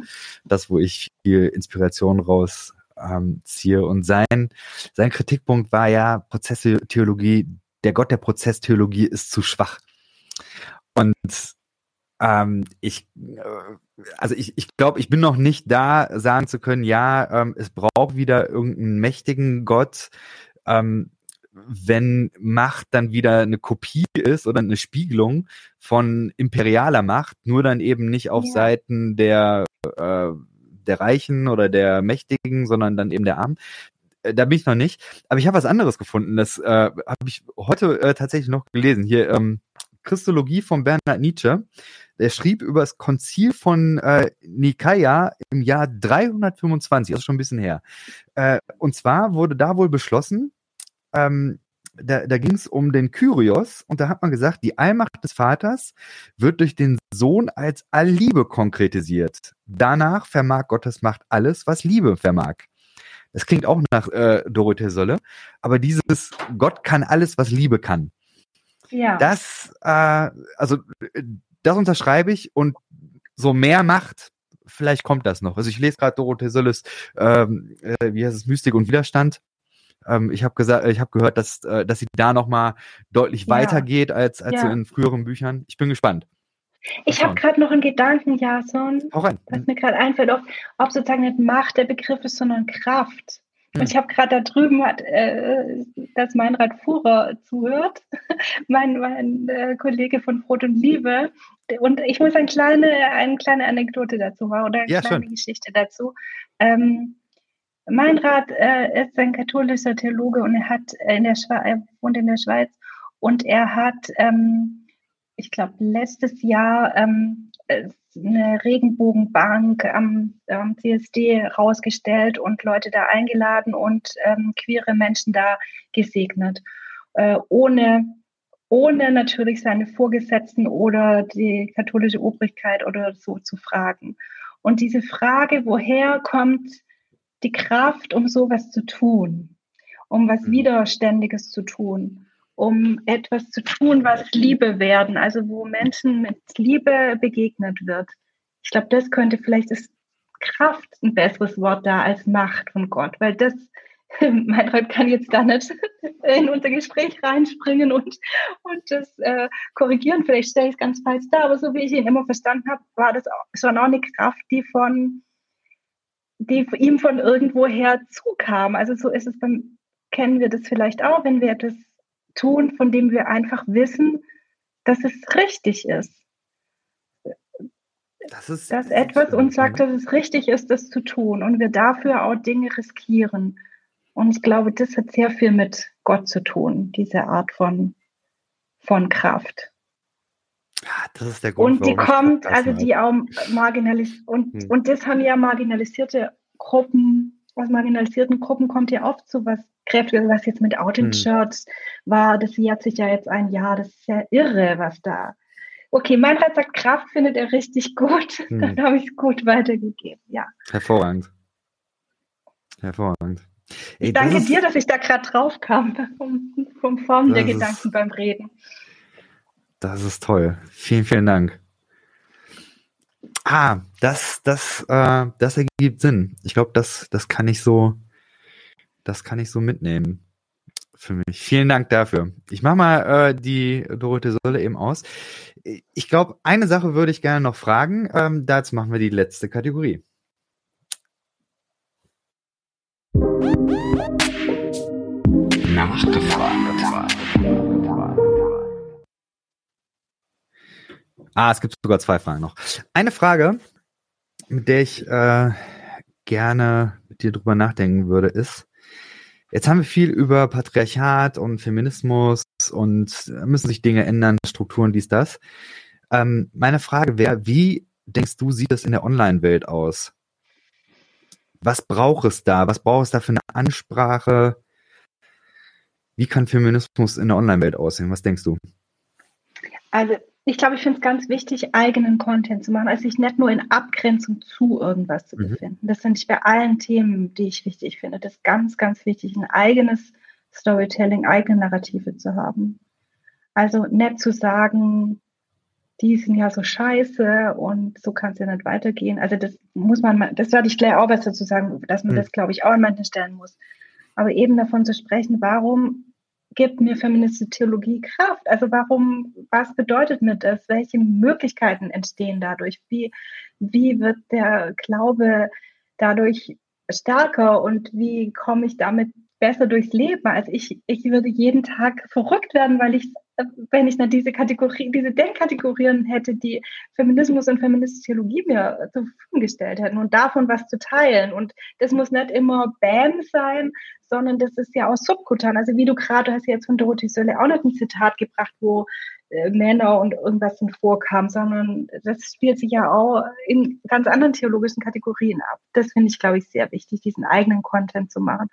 das, wo ich viel Inspiration raus ähm, ziehe. Und sein, sein Kritikpunkt war ja, Prozesstheologie, der Gott der Prozesstheologie ist zu schwach. Und ähm, ich, äh, also ich, ich glaube, ich bin noch nicht da, sagen zu können, ja, ähm, es braucht wieder irgendeinen mächtigen Gott, ähm, wenn Macht dann wieder eine Kopie ist oder eine Spiegelung von imperialer Macht, nur dann eben nicht auf ja. Seiten der, äh, der Reichen oder der Mächtigen, sondern dann eben der Armen. Äh, da bin ich noch nicht. Aber ich habe was anderes gefunden. Das äh, habe ich heute äh, tatsächlich noch gelesen. Hier ähm, Christologie von Bernhard Nietzsche. Der schrieb über das Konzil von äh, Nikaia im Jahr 325, also schon ein bisschen her. Äh, und zwar wurde da wohl beschlossen, ähm, da, da ging es um den Kyrios und da hat man gesagt, die Allmacht des Vaters wird durch den Sohn als Allliebe konkretisiert. Danach vermag Gottes Macht alles, was Liebe vermag. Das klingt auch nach äh, Dorothee Solle, aber dieses Gott kann alles, was Liebe kann. Ja. Das, äh, also das unterschreibe ich und so mehr Macht, vielleicht kommt das noch. Also ich lese gerade Dorothee Sölles, ähm, äh, wie heißt es, Mystik und Widerstand. Ähm, ich habe gesagt, ich habe gehört, dass, äh, dass sie da noch mal deutlich ja. weiter geht als, als ja. in früheren Büchern. Ich bin gespannt. Ich habe gerade noch einen Gedanken, Jason, was mir gerade einfällt, ob, ob sozusagen nicht Macht der Begriff ist, sondern Kraft. Ich habe gerade da drüben, hat, äh, dass Meinrad Fuhrer zuhört, mein, mein äh, Kollege von Brot und Liebe. Und ich muss eine kleine, eine kleine Anekdote dazu machen oder eine ja, kleine schön. Geschichte dazu. Ähm, Meinrad äh, ist ein katholischer Theologe und er hat in der Schweiz, er wohnt in der Schweiz und er hat, ähm, ich glaube, letztes Jahr ähm, eine Regenbogenbank am, am CSD rausgestellt und Leute da eingeladen und ähm, queere Menschen da gesegnet. Äh, ohne, ohne natürlich seine Vorgesetzten oder die katholische Obrigkeit oder so zu fragen. Und diese Frage, woher kommt die Kraft, um sowas zu tun, um was mhm. Widerständiges zu tun, um etwas zu tun, was Liebe werden, also wo Menschen mit Liebe begegnet wird. Ich glaube, das könnte vielleicht ist Kraft ein besseres Wort da als Macht von Gott, weil das, mein Gott kann jetzt da nicht in unser Gespräch reinspringen und, und das äh, korrigieren. Vielleicht stelle ich es ganz falsch da, aber so wie ich ihn immer verstanden habe, war das schon auch eine Kraft, die von die ihm von irgendwoher zukam. Also so ist es beim, kennen wir das vielleicht auch, wenn wir etwas tun, von dem wir einfach wissen, dass es richtig ist. Das ist, dass etwas uns sagt, dass es richtig ist, das zu tun und wir dafür auch Dinge riskieren. Und ich glaube, das hat sehr viel mit Gott zu tun, diese Art von, von Kraft. Das ist der Grund. Und die kommt, also die auch marginalisiert, und, hm. und das haben ja marginalisierte Gruppen, aus marginalisierten Gruppen kommt ja oft so was Kräftiges, was jetzt mit Out in hm. Church war. Das jährt sich ja jetzt ein Jahr. Das ist ja irre, was da Okay, Meinrad sagt, Kraft findet er richtig gut. Hm. Dann habe ich es gut weitergegeben, ja. Hervorragend. Hervorragend. Ey, ich danke dir, dass ich da gerade drauf kam, vom, vom Formen der Gedanken beim Reden. Das ist toll. Vielen, vielen Dank. Ah, das, das, äh, das ergibt Sinn. Ich glaube, das, das kann ich so, das kann ich so mitnehmen. für mich. Vielen Dank dafür. Ich mache mal äh, die Dorothee Solle eben aus. Ich glaube, eine Sache würde ich gerne noch fragen. Ähm, dazu machen wir die letzte Kategorie. Nachgefragt. Ah, es gibt sogar zwei Fragen noch. Eine Frage, mit der ich äh, gerne mit dir drüber nachdenken würde, ist, jetzt haben wir viel über Patriarchat und Feminismus und müssen sich Dinge ändern, Strukturen, dies, das. Ähm, meine Frage wäre, wie denkst du, sieht das in der Online-Welt aus? Was braucht es da? Was braucht es da für eine Ansprache? Wie kann Feminismus in der Online-Welt aussehen? Was denkst du? Also ich glaube, ich finde es ganz wichtig, eigenen Content zu machen, also sich nicht nur in Abgrenzung zu irgendwas zu mhm. befinden. Das finde ich bei allen Themen, die ich wichtig finde. Das ist ganz, ganz wichtig, ein eigenes Storytelling, eigene Narrative zu haben. Also nicht zu sagen, die sind ja so scheiße und so kann es ja nicht weitergehen. Also das muss man, das werde ich gleich auch besser zu sagen, dass man mhm. das, glaube ich, auch an manchen Stellen muss. Aber eben davon zu sprechen, warum gibt mir feministische Theologie Kraft? Also warum, was bedeutet mir das? Welche Möglichkeiten entstehen dadurch? Wie, wie wird der Glaube dadurch stärker und wie komme ich damit besser durchs Leben? Also ich, ich würde jeden Tag verrückt werden, weil ich, wenn ich dann diese Kategorie, diese Denkkategorien hätte, die Feminismus und feministische Theologie mir zur Verfügung gestellt hätten und davon was zu teilen. Und das muss nicht immer Bam sein, sondern das ist ja auch subkutan. Also wie du gerade, du hast jetzt von Dorothee Sölle auch nicht ein Zitat gebracht, wo äh, Männer und irgendwas vorkam, sondern das spielt sich ja auch in ganz anderen theologischen Kategorien ab. Das finde ich, glaube ich, sehr wichtig, diesen eigenen Content zu machen.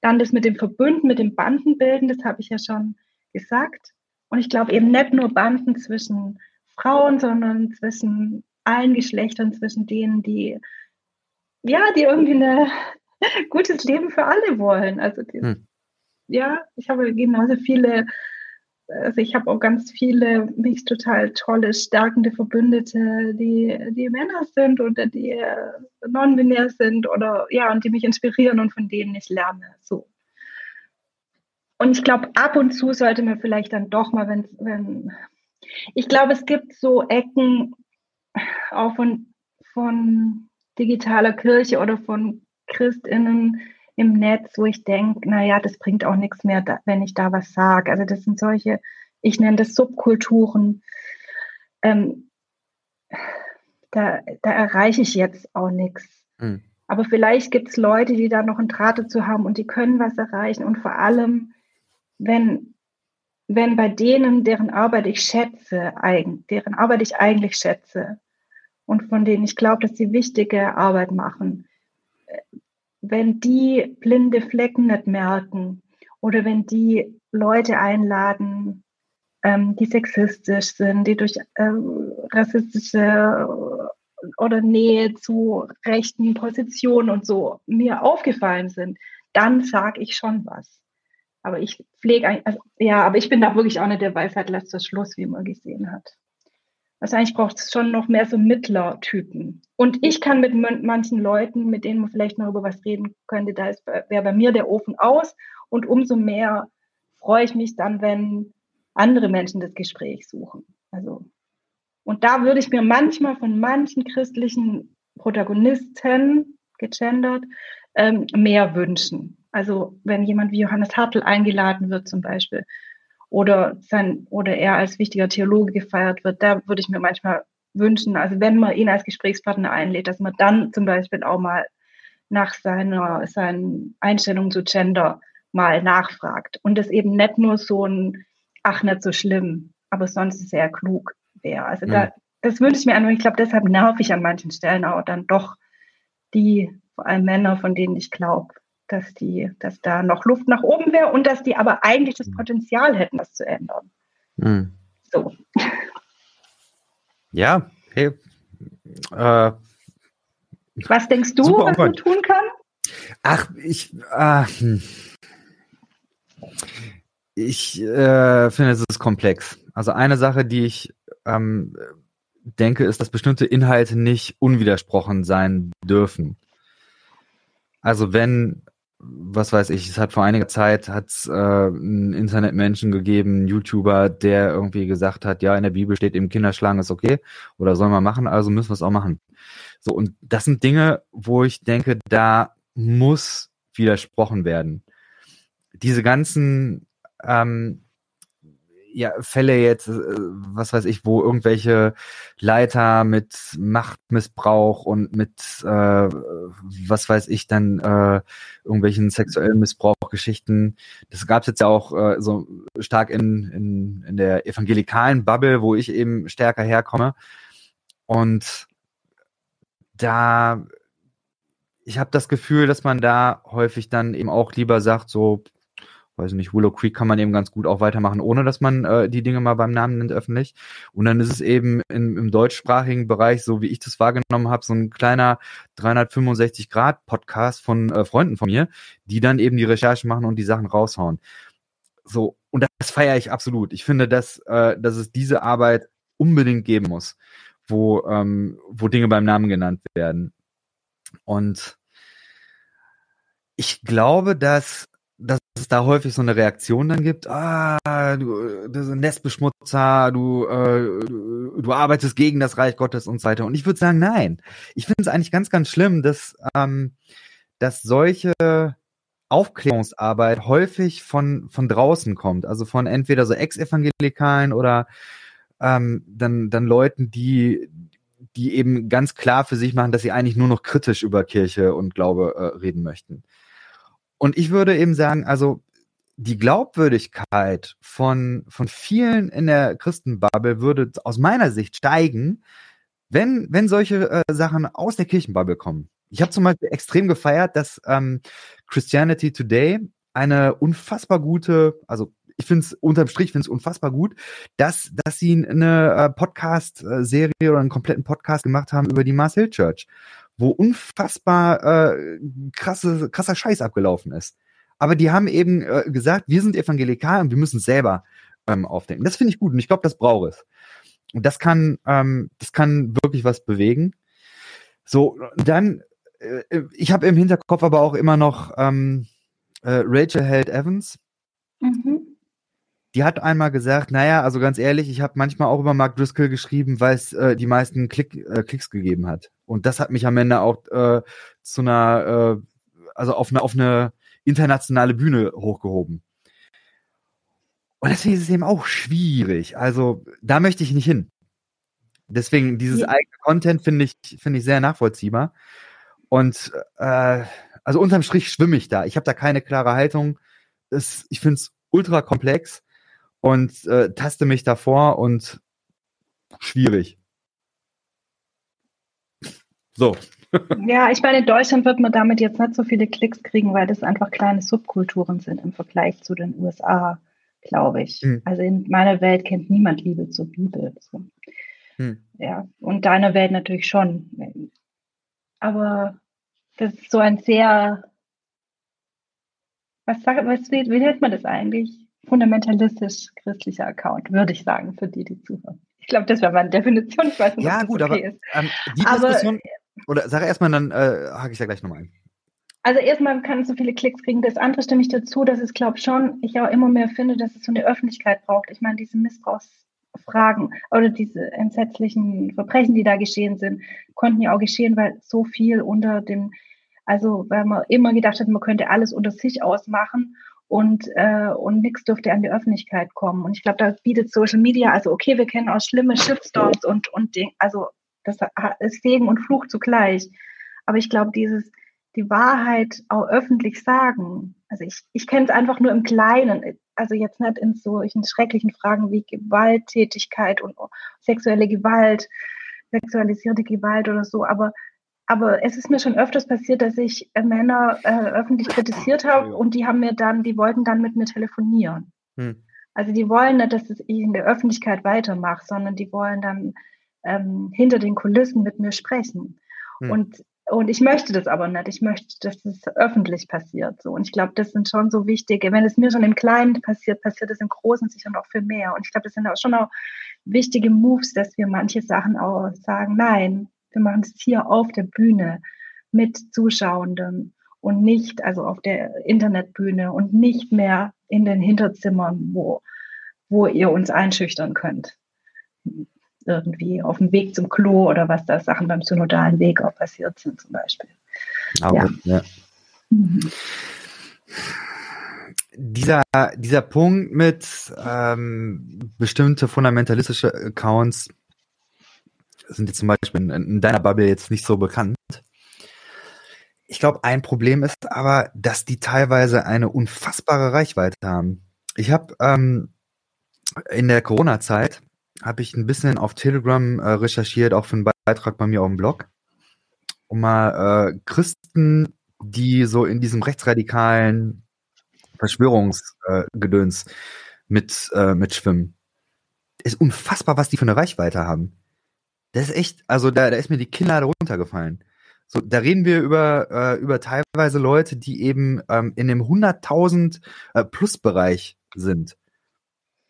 Dann das mit dem Verbünden, mit dem Bandenbilden, das habe ich ja schon gesagt. Und ich glaube eben nicht nur Banden zwischen Frauen, sondern zwischen allen Geschlechtern, zwischen denen, die ja, die irgendwie eine gutes Leben für alle wollen. Also die, hm. ja, ich habe genauso viele, also ich habe auch ganz viele mich total tolle, stärkende Verbündete, die, die Männer sind oder die äh, non-binär sind oder ja, und die mich inspirieren und von denen ich lerne. So. Und ich glaube, ab und zu sollte man vielleicht dann doch mal, wenn, wenn ich glaube, es gibt so Ecken auch von, von digitaler Kirche oder von ChristInnen im Netz, wo ich denke, naja, das bringt auch nichts mehr, wenn ich da was sage. Also das sind solche, ich nenne das Subkulturen. Ähm, da, da erreiche ich jetzt auch nichts. Mhm. Aber vielleicht gibt es Leute, die da noch einen Draht dazu haben und die können was erreichen. Und vor allem, wenn, wenn bei denen, deren Arbeit ich schätze, deren Arbeit ich eigentlich schätze und von denen ich glaube, dass sie wichtige Arbeit machen, wenn die blinde Flecken nicht merken oder wenn die Leute einladen, ähm, die sexistisch sind, die durch äh, rassistische oder Nähe zu rechten Positionen und so mir aufgefallen sind, dann sage ich schon was. Aber ich pflege, also, ja, aber ich bin da wirklich auch nicht der Weisheit letzter Schluss, wie man gesehen hat. Eigentlich braucht es schon noch mehr so Mittlertypen. Und ich kann mit manchen Leuten, mit denen man vielleicht noch über was reden könnte, da wäre bei mir der Ofen aus. Und umso mehr freue ich mich dann, wenn andere Menschen das Gespräch suchen. Also, und da würde ich mir manchmal von manchen christlichen Protagonisten, gegendert, ähm, mehr wünschen. Also wenn jemand wie Johannes Hartl eingeladen wird zum Beispiel, oder sein oder er als wichtiger Theologe gefeiert wird, da würde ich mir manchmal wünschen, also wenn man ihn als Gesprächspartner einlädt, dass man dann zum Beispiel auch mal nach seiner seinen Einstellungen zu Gender mal nachfragt und das eben nicht nur so ein ach nicht so schlimm, aber sonst sehr klug wäre. Also mhm. da, das wünsche ich mir an und ich glaube, deshalb nerv ich an manchen Stellen auch dann doch die vor allem Männer, von denen ich glaube, dass die, dass da noch Luft nach oben wäre und dass die aber eigentlich das mhm. Potenzial hätten, das zu ändern. Mhm. So. Ja, hey. Äh, was denkst du, was man tun kann? Ach, ich, äh, ich äh, finde, es ist komplex. Also eine Sache, die ich ähm, denke, ist, dass bestimmte Inhalte nicht unwidersprochen sein dürfen. Also wenn was weiß ich, es hat vor einiger Zeit hat's äh, einen Internetmenschen gegeben, einen YouTuber, der irgendwie gesagt hat, ja, in der Bibel steht eben Kinderschlagen ist okay oder soll man machen, also müssen wir es auch machen. So, und das sind Dinge, wo ich denke, da muss widersprochen werden. Diese ganzen ähm, ja, Fälle jetzt, äh, was weiß ich, wo irgendwelche Leiter mit Machtmissbrauch und mit, äh, was weiß ich, dann äh, irgendwelchen sexuellen Missbrauchgeschichten, das gab es jetzt ja auch äh, so stark in, in, in der evangelikalen Bubble, wo ich eben stärker herkomme. Und da, ich habe das Gefühl, dass man da häufig dann eben auch lieber sagt, so, weiß nicht, Willow Creek kann man eben ganz gut auch weitermachen, ohne dass man äh, die Dinge mal beim Namen nennt öffentlich. Und dann ist es eben in, im deutschsprachigen Bereich, so wie ich das wahrgenommen habe, so ein kleiner 365 Grad Podcast von äh, Freunden von mir, die dann eben die Recherche machen und die Sachen raushauen. So und das feiere ich absolut. Ich finde, dass äh, dass es diese Arbeit unbedingt geben muss, wo ähm, wo Dinge beim Namen genannt werden. Und ich glaube, dass dass es da häufig so eine Reaktion dann gibt, ah, du, das ist ein Nestbeschmutzer, du, äh, du, du arbeitest gegen das Reich Gottes und so weiter. Und ich würde sagen, nein. Ich finde es eigentlich ganz, ganz schlimm, dass, ähm, dass solche Aufklärungsarbeit häufig von, von draußen kommt. Also von entweder so Ex-Evangelikalen oder ähm, dann, dann Leuten, die, die eben ganz klar für sich machen, dass sie eigentlich nur noch kritisch über Kirche und Glaube äh, reden möchten. Und ich würde eben sagen, also die Glaubwürdigkeit von, von vielen in der Christenbubble würde aus meiner Sicht steigen, wenn, wenn solche äh, Sachen aus der Kirchenbubble kommen. Ich habe zum Beispiel extrem gefeiert, dass ähm, Christianity Today eine unfassbar gute, also ich finde es unterm Strich finde es unfassbar gut, dass dass sie eine äh, Podcast-Serie oder einen kompletten Podcast gemacht haben über die Mars Hill Church wo unfassbar äh, krasse, krasser Scheiß abgelaufen ist. Aber die haben eben äh, gesagt, wir sind evangelikal und wir müssen selber ähm, aufdenken. Das finde ich gut und ich glaube, das braucht es. Und das kann, ähm, das kann wirklich was bewegen. So, dann, äh, ich habe im Hinterkopf aber auch immer noch ähm, äh, Rachel Held Evans. Mhm die hat einmal gesagt, naja, also ganz ehrlich, ich habe manchmal auch über Mark Driscoll geschrieben, weil es äh, die meisten Klick, äh, Klicks gegeben hat. Und das hat mich am Ende auch äh, zu einer, äh, also auf eine, auf eine internationale Bühne hochgehoben. Und deswegen ist es eben auch schwierig. Also da möchte ich nicht hin. Deswegen, dieses ja. eigene Content finde ich, finde ich sehr nachvollziehbar. Und äh, also unterm Strich schwimme ich da. Ich habe da keine klare Haltung. Das, ich finde es ultra komplex und äh, taste mich davor und schwierig. So. ja, ich meine, in Deutschland wird man damit jetzt nicht so viele Klicks kriegen, weil das einfach kleine Subkulturen sind im Vergleich zu den USA, glaube ich. Hm. Also in meiner Welt kennt niemand Liebe zur Bibel. So. Hm. Ja, und deiner Welt natürlich schon. Aber das ist so ein sehr, was, sagt, was wie, wie nennt man das eigentlich? fundamentalistisch christlicher Account, würde ich sagen, für die, die zuhören. Ich glaube, das wäre meine Definition. Ich weiß nicht, ja, gut, okay aber ähm, die aber, Diskussion, oder sag erstmal, dann äh, hake ich da gleich nochmal ein. Also erstmal kann es so viele Klicks kriegen. Das andere stimme ich dazu, dass es, glaube schon, ich auch immer mehr finde, dass es so eine Öffentlichkeit braucht. Ich meine, diese Missbrauchsfragen oder diese entsetzlichen Verbrechen, die da geschehen sind, konnten ja auch geschehen, weil so viel unter dem, also weil man immer gedacht hat, man könnte alles unter sich ausmachen und, äh, und nichts dürfte an die Öffentlichkeit kommen. Und ich glaube, da bietet Social Media, also okay, wir kennen auch schlimme Shitstorms und, und Ding, also das ist Segen und Fluch zugleich. Aber ich glaube, dieses, die Wahrheit auch öffentlich sagen, also ich, ich kenne es einfach nur im Kleinen, also jetzt nicht in solchen schrecklichen Fragen wie Gewalttätigkeit und sexuelle Gewalt, sexualisierte Gewalt oder so, aber aber es ist mir schon öfters passiert, dass ich äh, Männer äh, öffentlich kritisiert habe und die haben mir dann, die wollten dann mit mir telefonieren. Hm. Also die wollen nicht, dass ich in der Öffentlichkeit weitermache, sondern die wollen dann ähm, hinter den Kulissen mit mir sprechen. Hm. Und und ich möchte das aber nicht. Ich möchte, dass es öffentlich passiert. So. Und ich glaube, das sind schon so wichtige. Wenn es mir schon im Kleinen passiert, passiert es im Großen sicher noch viel mehr. Und ich glaube, das sind auch schon auch wichtige Moves, dass wir manche Sachen auch sagen, nein, wir machen es hier auf der Bühne mit Zuschauenden. und nicht, also auf der Internetbühne und nicht mehr in den Hinterzimmern, wo, wo ihr uns einschüchtern könnt. Irgendwie auf dem Weg zum Klo oder was da Sachen beim synodalen Weg auch passiert sind zum Beispiel. Aber, ja. ja. Mhm. Dieser, dieser Punkt mit ähm, bestimmte fundamentalistische Accounts sind jetzt zum Beispiel in, in deiner Bubble jetzt nicht so bekannt. Ich glaube, ein Problem ist aber, dass die teilweise eine unfassbare Reichweite haben. Ich habe ähm, in der Corona-Zeit habe ich ein bisschen auf Telegram äh, recherchiert, auch für einen Beitrag bei mir auf dem Blog, um mal äh, Christen, die so in diesem rechtsradikalen Verschwörungsgedöns äh, mit äh, mitschwimmen. Ist unfassbar, was die für eine Reichweite haben. Das ist echt, also da, da ist mir die Kinnlade runtergefallen. So, da reden wir über, äh, über teilweise Leute, die eben ähm, in dem 100.000 äh, Plus-Bereich sind.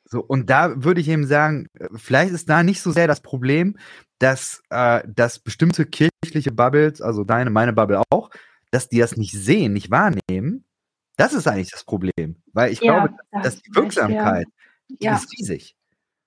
So, und da würde ich eben sagen, vielleicht ist da nicht so sehr das Problem, dass, äh, dass bestimmte kirchliche Bubbles, also deine, meine Bubble auch, dass die das nicht sehen, nicht wahrnehmen. Das ist eigentlich das Problem. Weil ich ja, glaube, das dass die Wirksamkeit, ja. die ist riesig.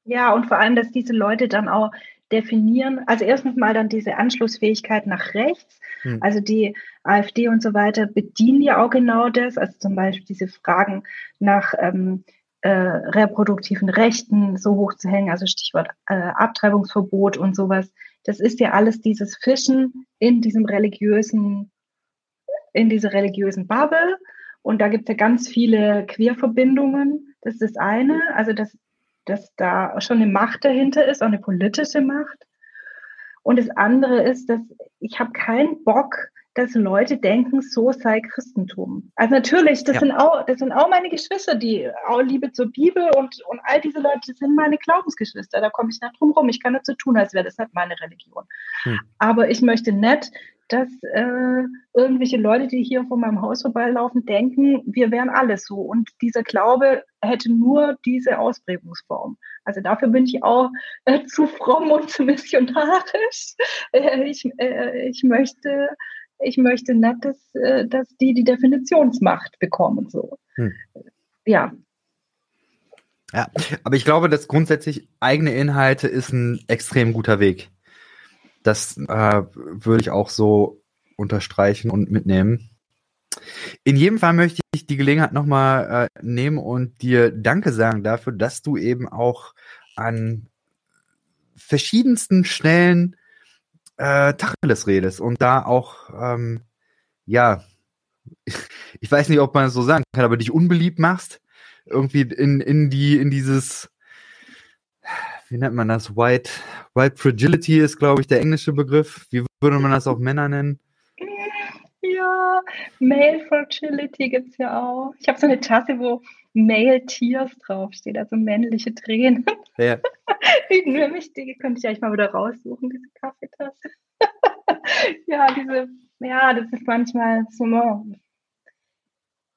Ja, und vor allem, dass diese Leute dann auch definieren, also erstens mal dann diese Anschlussfähigkeit nach rechts. Hm. Also die AfD und so weiter bedienen ja auch genau das, also zum Beispiel diese Fragen nach ähm, äh, reproduktiven Rechten so hoch zu hängen, also Stichwort äh, Abtreibungsverbot und sowas. Das ist ja alles dieses Fischen in diesem religiösen, in dieser religiösen Bubble. Und da gibt es ja ganz viele Queerverbindungen. Das ist das eine. Also das dass da schon eine Macht dahinter ist, auch eine politische Macht. Und das andere ist, dass ich habe keinen Bock, dass Leute denken, so sei Christentum. Also natürlich, das ja. sind auch, das sind auch meine Geschwister, die auch Liebe zur Bibel und, und all diese Leute sind meine Glaubensgeschwister. Da komme ich nicht drum rum. Ich kann nicht so tun, als wäre das nicht meine Religion. Hm. Aber ich möchte nicht, dass äh, irgendwelche Leute, die hier vor meinem Haus vorbeilaufen, denken, wir wären alle so. Und dieser Glaube hätte nur diese Ausprägungsform. Also dafür bin ich auch äh, zu fromm und zu missionarisch. Äh, ich, äh, ich möchte ich möchte nicht, dass, äh, dass die die Definitionsmacht bekommen. So. Hm. Ja. Ja, aber ich glaube, dass grundsätzlich eigene Inhalte ist ein extrem guter Weg. Das äh, würde ich auch so unterstreichen und mitnehmen. In jedem Fall möchte ich die Gelegenheit nochmal äh, nehmen und dir Danke sagen dafür, dass du eben auch an verschiedensten Stellen äh, Tacheles redest und da auch, ähm, ja, ich weiß nicht, ob man es so sagen kann, aber dich unbeliebt machst, irgendwie in, in die, in dieses, wie nennt man das? White, White Fragility ist, glaube ich, der englische Begriff. Wie würde man das auf Männer nennen? Ja, Male Fragility gibt es ja auch. Ich habe so eine Tasse, wo Male Tears draufsteht, also männliche Tränen. Ja. Die, nämlich, die könnte ich eigentlich mal wieder raussuchen, diese Kaffeetasse. ja, diese, ja, das ist manchmal so.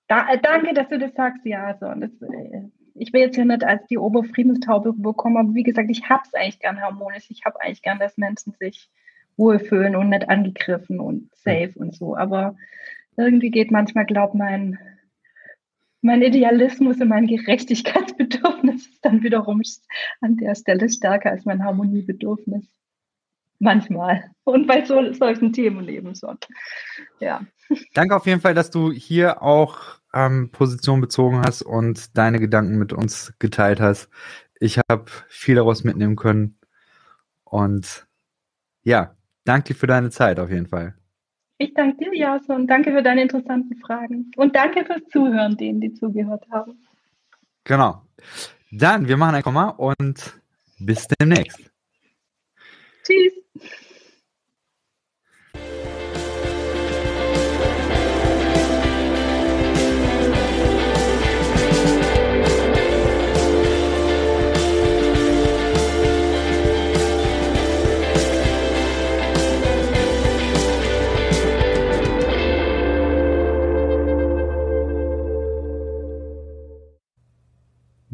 Da, danke, dass du das sagst, ja. So, das, äh, ich will jetzt hier nicht als die Oberfriedenstaube bekommen, aber wie gesagt, ich habe es eigentlich gern harmonisch. Ich habe eigentlich gern, dass Menschen sich wohlfühlen und nicht angegriffen und safe mhm. und so. Aber irgendwie geht manchmal, glaub mein, mein Idealismus und mein Gerechtigkeitsbedürfnis ist dann wiederum an der Stelle stärker als mein Harmoniebedürfnis. Manchmal. Und bei so, solchen Themen eben schon. Ja. Danke auf jeden Fall, dass du hier auch ähm, Position bezogen hast und deine Gedanken mit uns geteilt hast. Ich habe viel daraus mitnehmen können. Und ja, danke für deine Zeit auf jeden Fall. Ich danke dir, Jason, und danke für deine interessanten Fragen. Und danke fürs Zuhören, denen, die zugehört haben. Genau. Dann, wir machen ein Komma und bis demnächst. Tschüss.